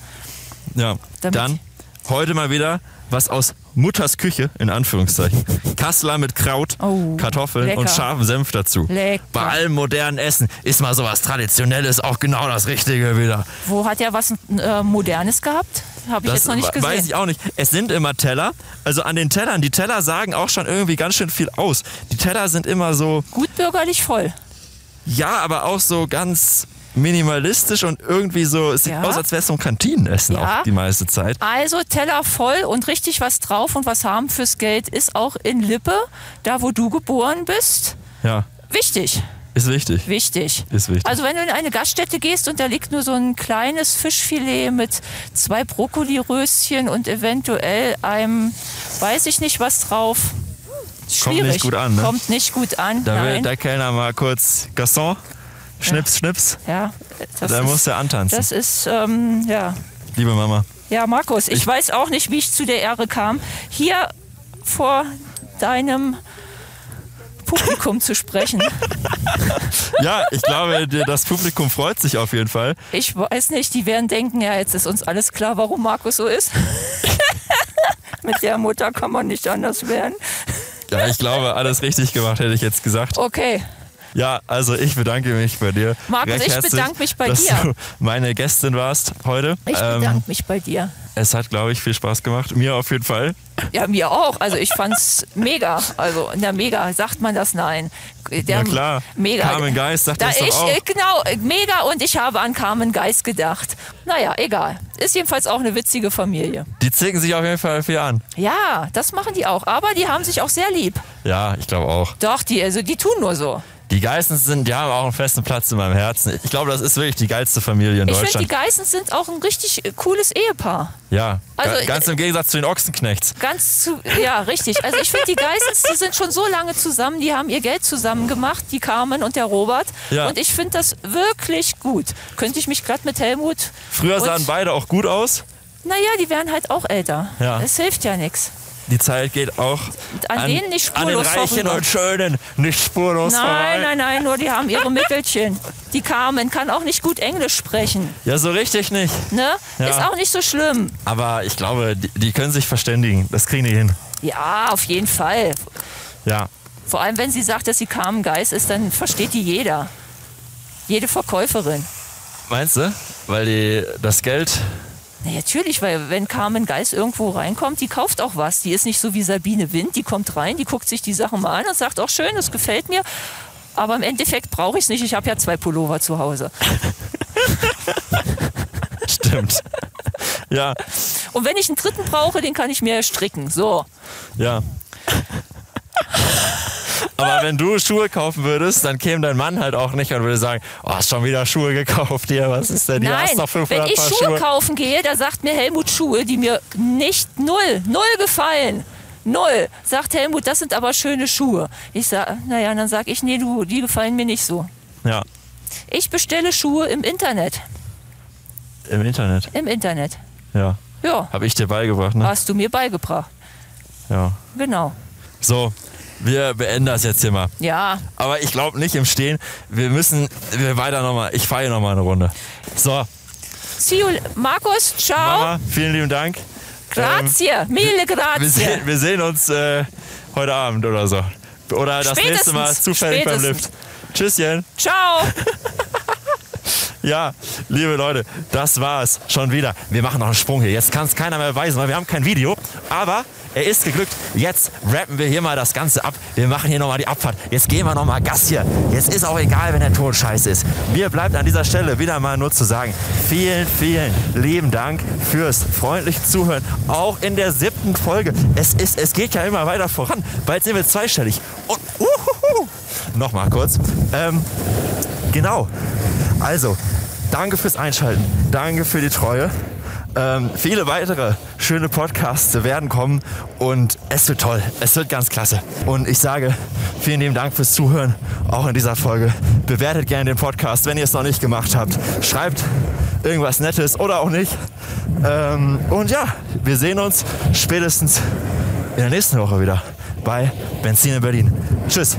Ja. Dann heute mal wieder was aus Mutters Küche, in Anführungszeichen. Kassler mit Kraut,
Oh,
Kartoffeln
lecker.
und scharfem Senf dazu.
Lecker.
Bei allem modernen Essen ist mal sowas Traditionelles auch genau das Richtige wieder.
Wo hat er was äh, Modernes gehabt? Habe ich
Das
jetzt noch nicht gesehen.
weiß ich auch nicht. Es sind immer Teller. Also an den Tellern, die Teller sagen auch schon irgendwie ganz schön viel aus. Die Teller sind immer so,
Gut bürgerlich voll.
Ja, aber auch so ganz minimalistisch und irgendwie so, es sieht
Ja.
aus, als wäre es so ein Kantinenessen
Ja.
auch die meiste Zeit.
Also Teller voll und richtig was drauf und was haben fürs Geld ist auch in Lippe, da wo du geboren bist,
Ja,
wichtig.
ist wichtig.
Wichtig.
Ist wichtig.
Also wenn du in eine Gaststätte gehst und da liegt nur so ein kleines Fischfilet mit zwei Brokkoliröschen und eventuell einem, weiß ich nicht was drauf. Schwierig.
nicht gut an, ne?
Kommt nicht gut an.
Da will
Nein.
der Kellner mal kurz Gasson, schnips, schnips.
ja, das
Da muss er antanzen.
Das ist, ähm, ja,
Liebe Mama.
Ja, Markus, ich, weiß auch nicht, wie ich zu der Ehre kam, hier vor deinem Publikum zu sprechen. *laughs*
Ja, ich glaube, das Publikum freut sich auf jeden Fall.
Ich weiß nicht, die werden denken, ja, jetzt ist uns alles klar, warum Markus so ist. *laughs* Mit der Mutter kann man nicht anders werden.
Ja, ich glaube, alles richtig gemacht, hätte ich jetzt gesagt.
Okay,
Ja, also ich bedanke mich bei dir.
Markus, ich bedanke mich bei
dass
dir.
du meine Gästin warst heute.
ich
Ähm,
bedanke mich bei dir.
es hat, glaube ich, viel Spaß gemacht. Mir auf jeden Fall.
Ja, mir auch. Also ich fand's mega. Also, na mega, sagt man das? Nein. Der,
Na klar.
Mega.
Carmen Geist sagt
da
das
ich,
auch.
Genau, mega und ich habe an Carmen Geist gedacht. Naja, egal. Ist jedenfalls auch eine witzige Familie.
Die zicken sich auf jeden Fall viel an.
Ja, das machen die auch. Aber die haben sich auch sehr lieb.
Ja, ich glaube auch.
Doch, die, also die tun nur so.
Die Geissens sind, die haben auch einen festen Platz in meinem Herzen. Ich glaube, das ist wirklich die geilste Familie in
Ich finde, die
Deutschland.
Geissens sind auch ein richtig äh, cooles Ehepaar.
Ja,
Also,
ga- ganz im Gegensatz zu den Ochsenknechts.
Ganz zu, ja, richtig. Also ich finde, die Geissens, die sind schon so lange zusammen, die haben ihr Geld zusammen gemacht, die Carmen und der Robert.
Ja.
Und ich finde das wirklich gut. Könnte ich mich glatt mit Helmut.
Früher sahen beide auch gut aus.
Naja, die werden halt auch älter.
Ja.
Es hilft ja nichts.
Die Zeit geht auch
An denen nicht
an den
spurlos
Reichen
vorüber.
und Schönen nicht spurlos
Nein,
vorbei.
nein, nein, nur die haben ihre Mittelchen. Die Carmen kann auch nicht gut Englisch sprechen.
Ja, so richtig nicht.
Ne?
Ja.
Ist auch nicht so schlimm.
Aber ich glaube, die, die können sich verständigen. Das kriegen die hin.
Ja, auf jeden Fall.
Ja.
Vor allem, wenn sie sagt, dass sie Carmen Geist ist, dann versteht die jeder. Jede Verkäuferin.
Meinst du? Weil die das Geld.
Na, natürlich, weil wenn Carmen Geist irgendwo reinkommt, die kauft auch was. Die ist nicht so wie Sabine Wind, die kommt rein, die guckt sich die Sachen mal an und sagt, auch schön, das gefällt mir. Aber im Endeffekt brauche ich es nicht. Ich habe ja zwei Pullover zu Hause. *laughs*
Stimmt. ja,
Und wenn ich einen dritten brauche, den kann ich mir stricken. So.
ja. Aber wenn du Schuhe kaufen würdest, dann käme dein Mann halt auch nicht und würde sagen, oh, hast schon wieder Schuhe gekauft hier, was ist denn? Hier
Nein,
hast noch 500
wenn ich Schuhe,
Schuhe.
kaufen gehe, da sagt mir Helmut Schuhe, die mir nicht null, null gefallen. Null. Sagt Helmut, das sind aber schöne Schuhe. Ich sage, naja, dann sage ich, nee, du, die gefallen mir nicht so.
Ja,
Ich bestelle Schuhe im Internet.
im Internet.
Im Internet.
Ja,
Ja,
habe ich dir beigebracht, ne?
hast du mir beigebracht.
Ja.
Genau.
So, wir beenden das jetzt hier mal.
Ja,
Aber ich glaube nicht im Stehen. Wir müssen wir weiter nochmal. Ich fahre hier nochmal eine Runde. So,
see you. Markus, ciao.
Mama, vielen lieben Dank.
Grazie. Mille
Wir
grazie.
sehen, wir sehen uns äh, heute Abend oder so. Oder das nächste Mal
Spätestens.
zufällig beim
Spätestens.
Lift. Tschüsschen.
Ciao. *laughs*
Ja, liebe Leute, das war's schon wieder. Wir machen noch einen Sprung hier. Jetzt kann es keiner mehr beweisen, weil wir haben kein Video. Aber er ist geglückt. Jetzt rappen wir hier mal das Ganze ab. Wir machen hier nochmal die Abfahrt. Jetzt gehen wir nochmal Gas hier. Jetzt ist auch egal, wenn der Ton scheiße ist. Mir bleibt an dieser Stelle wieder mal nur zu sagen, vielen, vielen lieben Dank fürs freundliche Zuhören. Auch in der siebten Folge. Es, ist, es geht ja immer weiter voran. Bald sind wir zweistellig. Und uhuhu. nochmal kurz. Ähm, Genau. Also, danke fürs Einschalten. Danke für die Treue. Ähm, viele weitere schöne Podcasts werden kommen und es wird toll. Es wird ganz klasse. Und ich sage vielen lieben Dank fürs Zuhören, auch in dieser Folge. Bewertet gerne den Podcast, wenn ihr es noch nicht gemacht habt. Schreibt irgendwas Nettes oder auch nicht. Ähm, und ja, wir sehen uns spätestens in der nächsten Woche wieder bei Benzin in Berlin. Tschüss.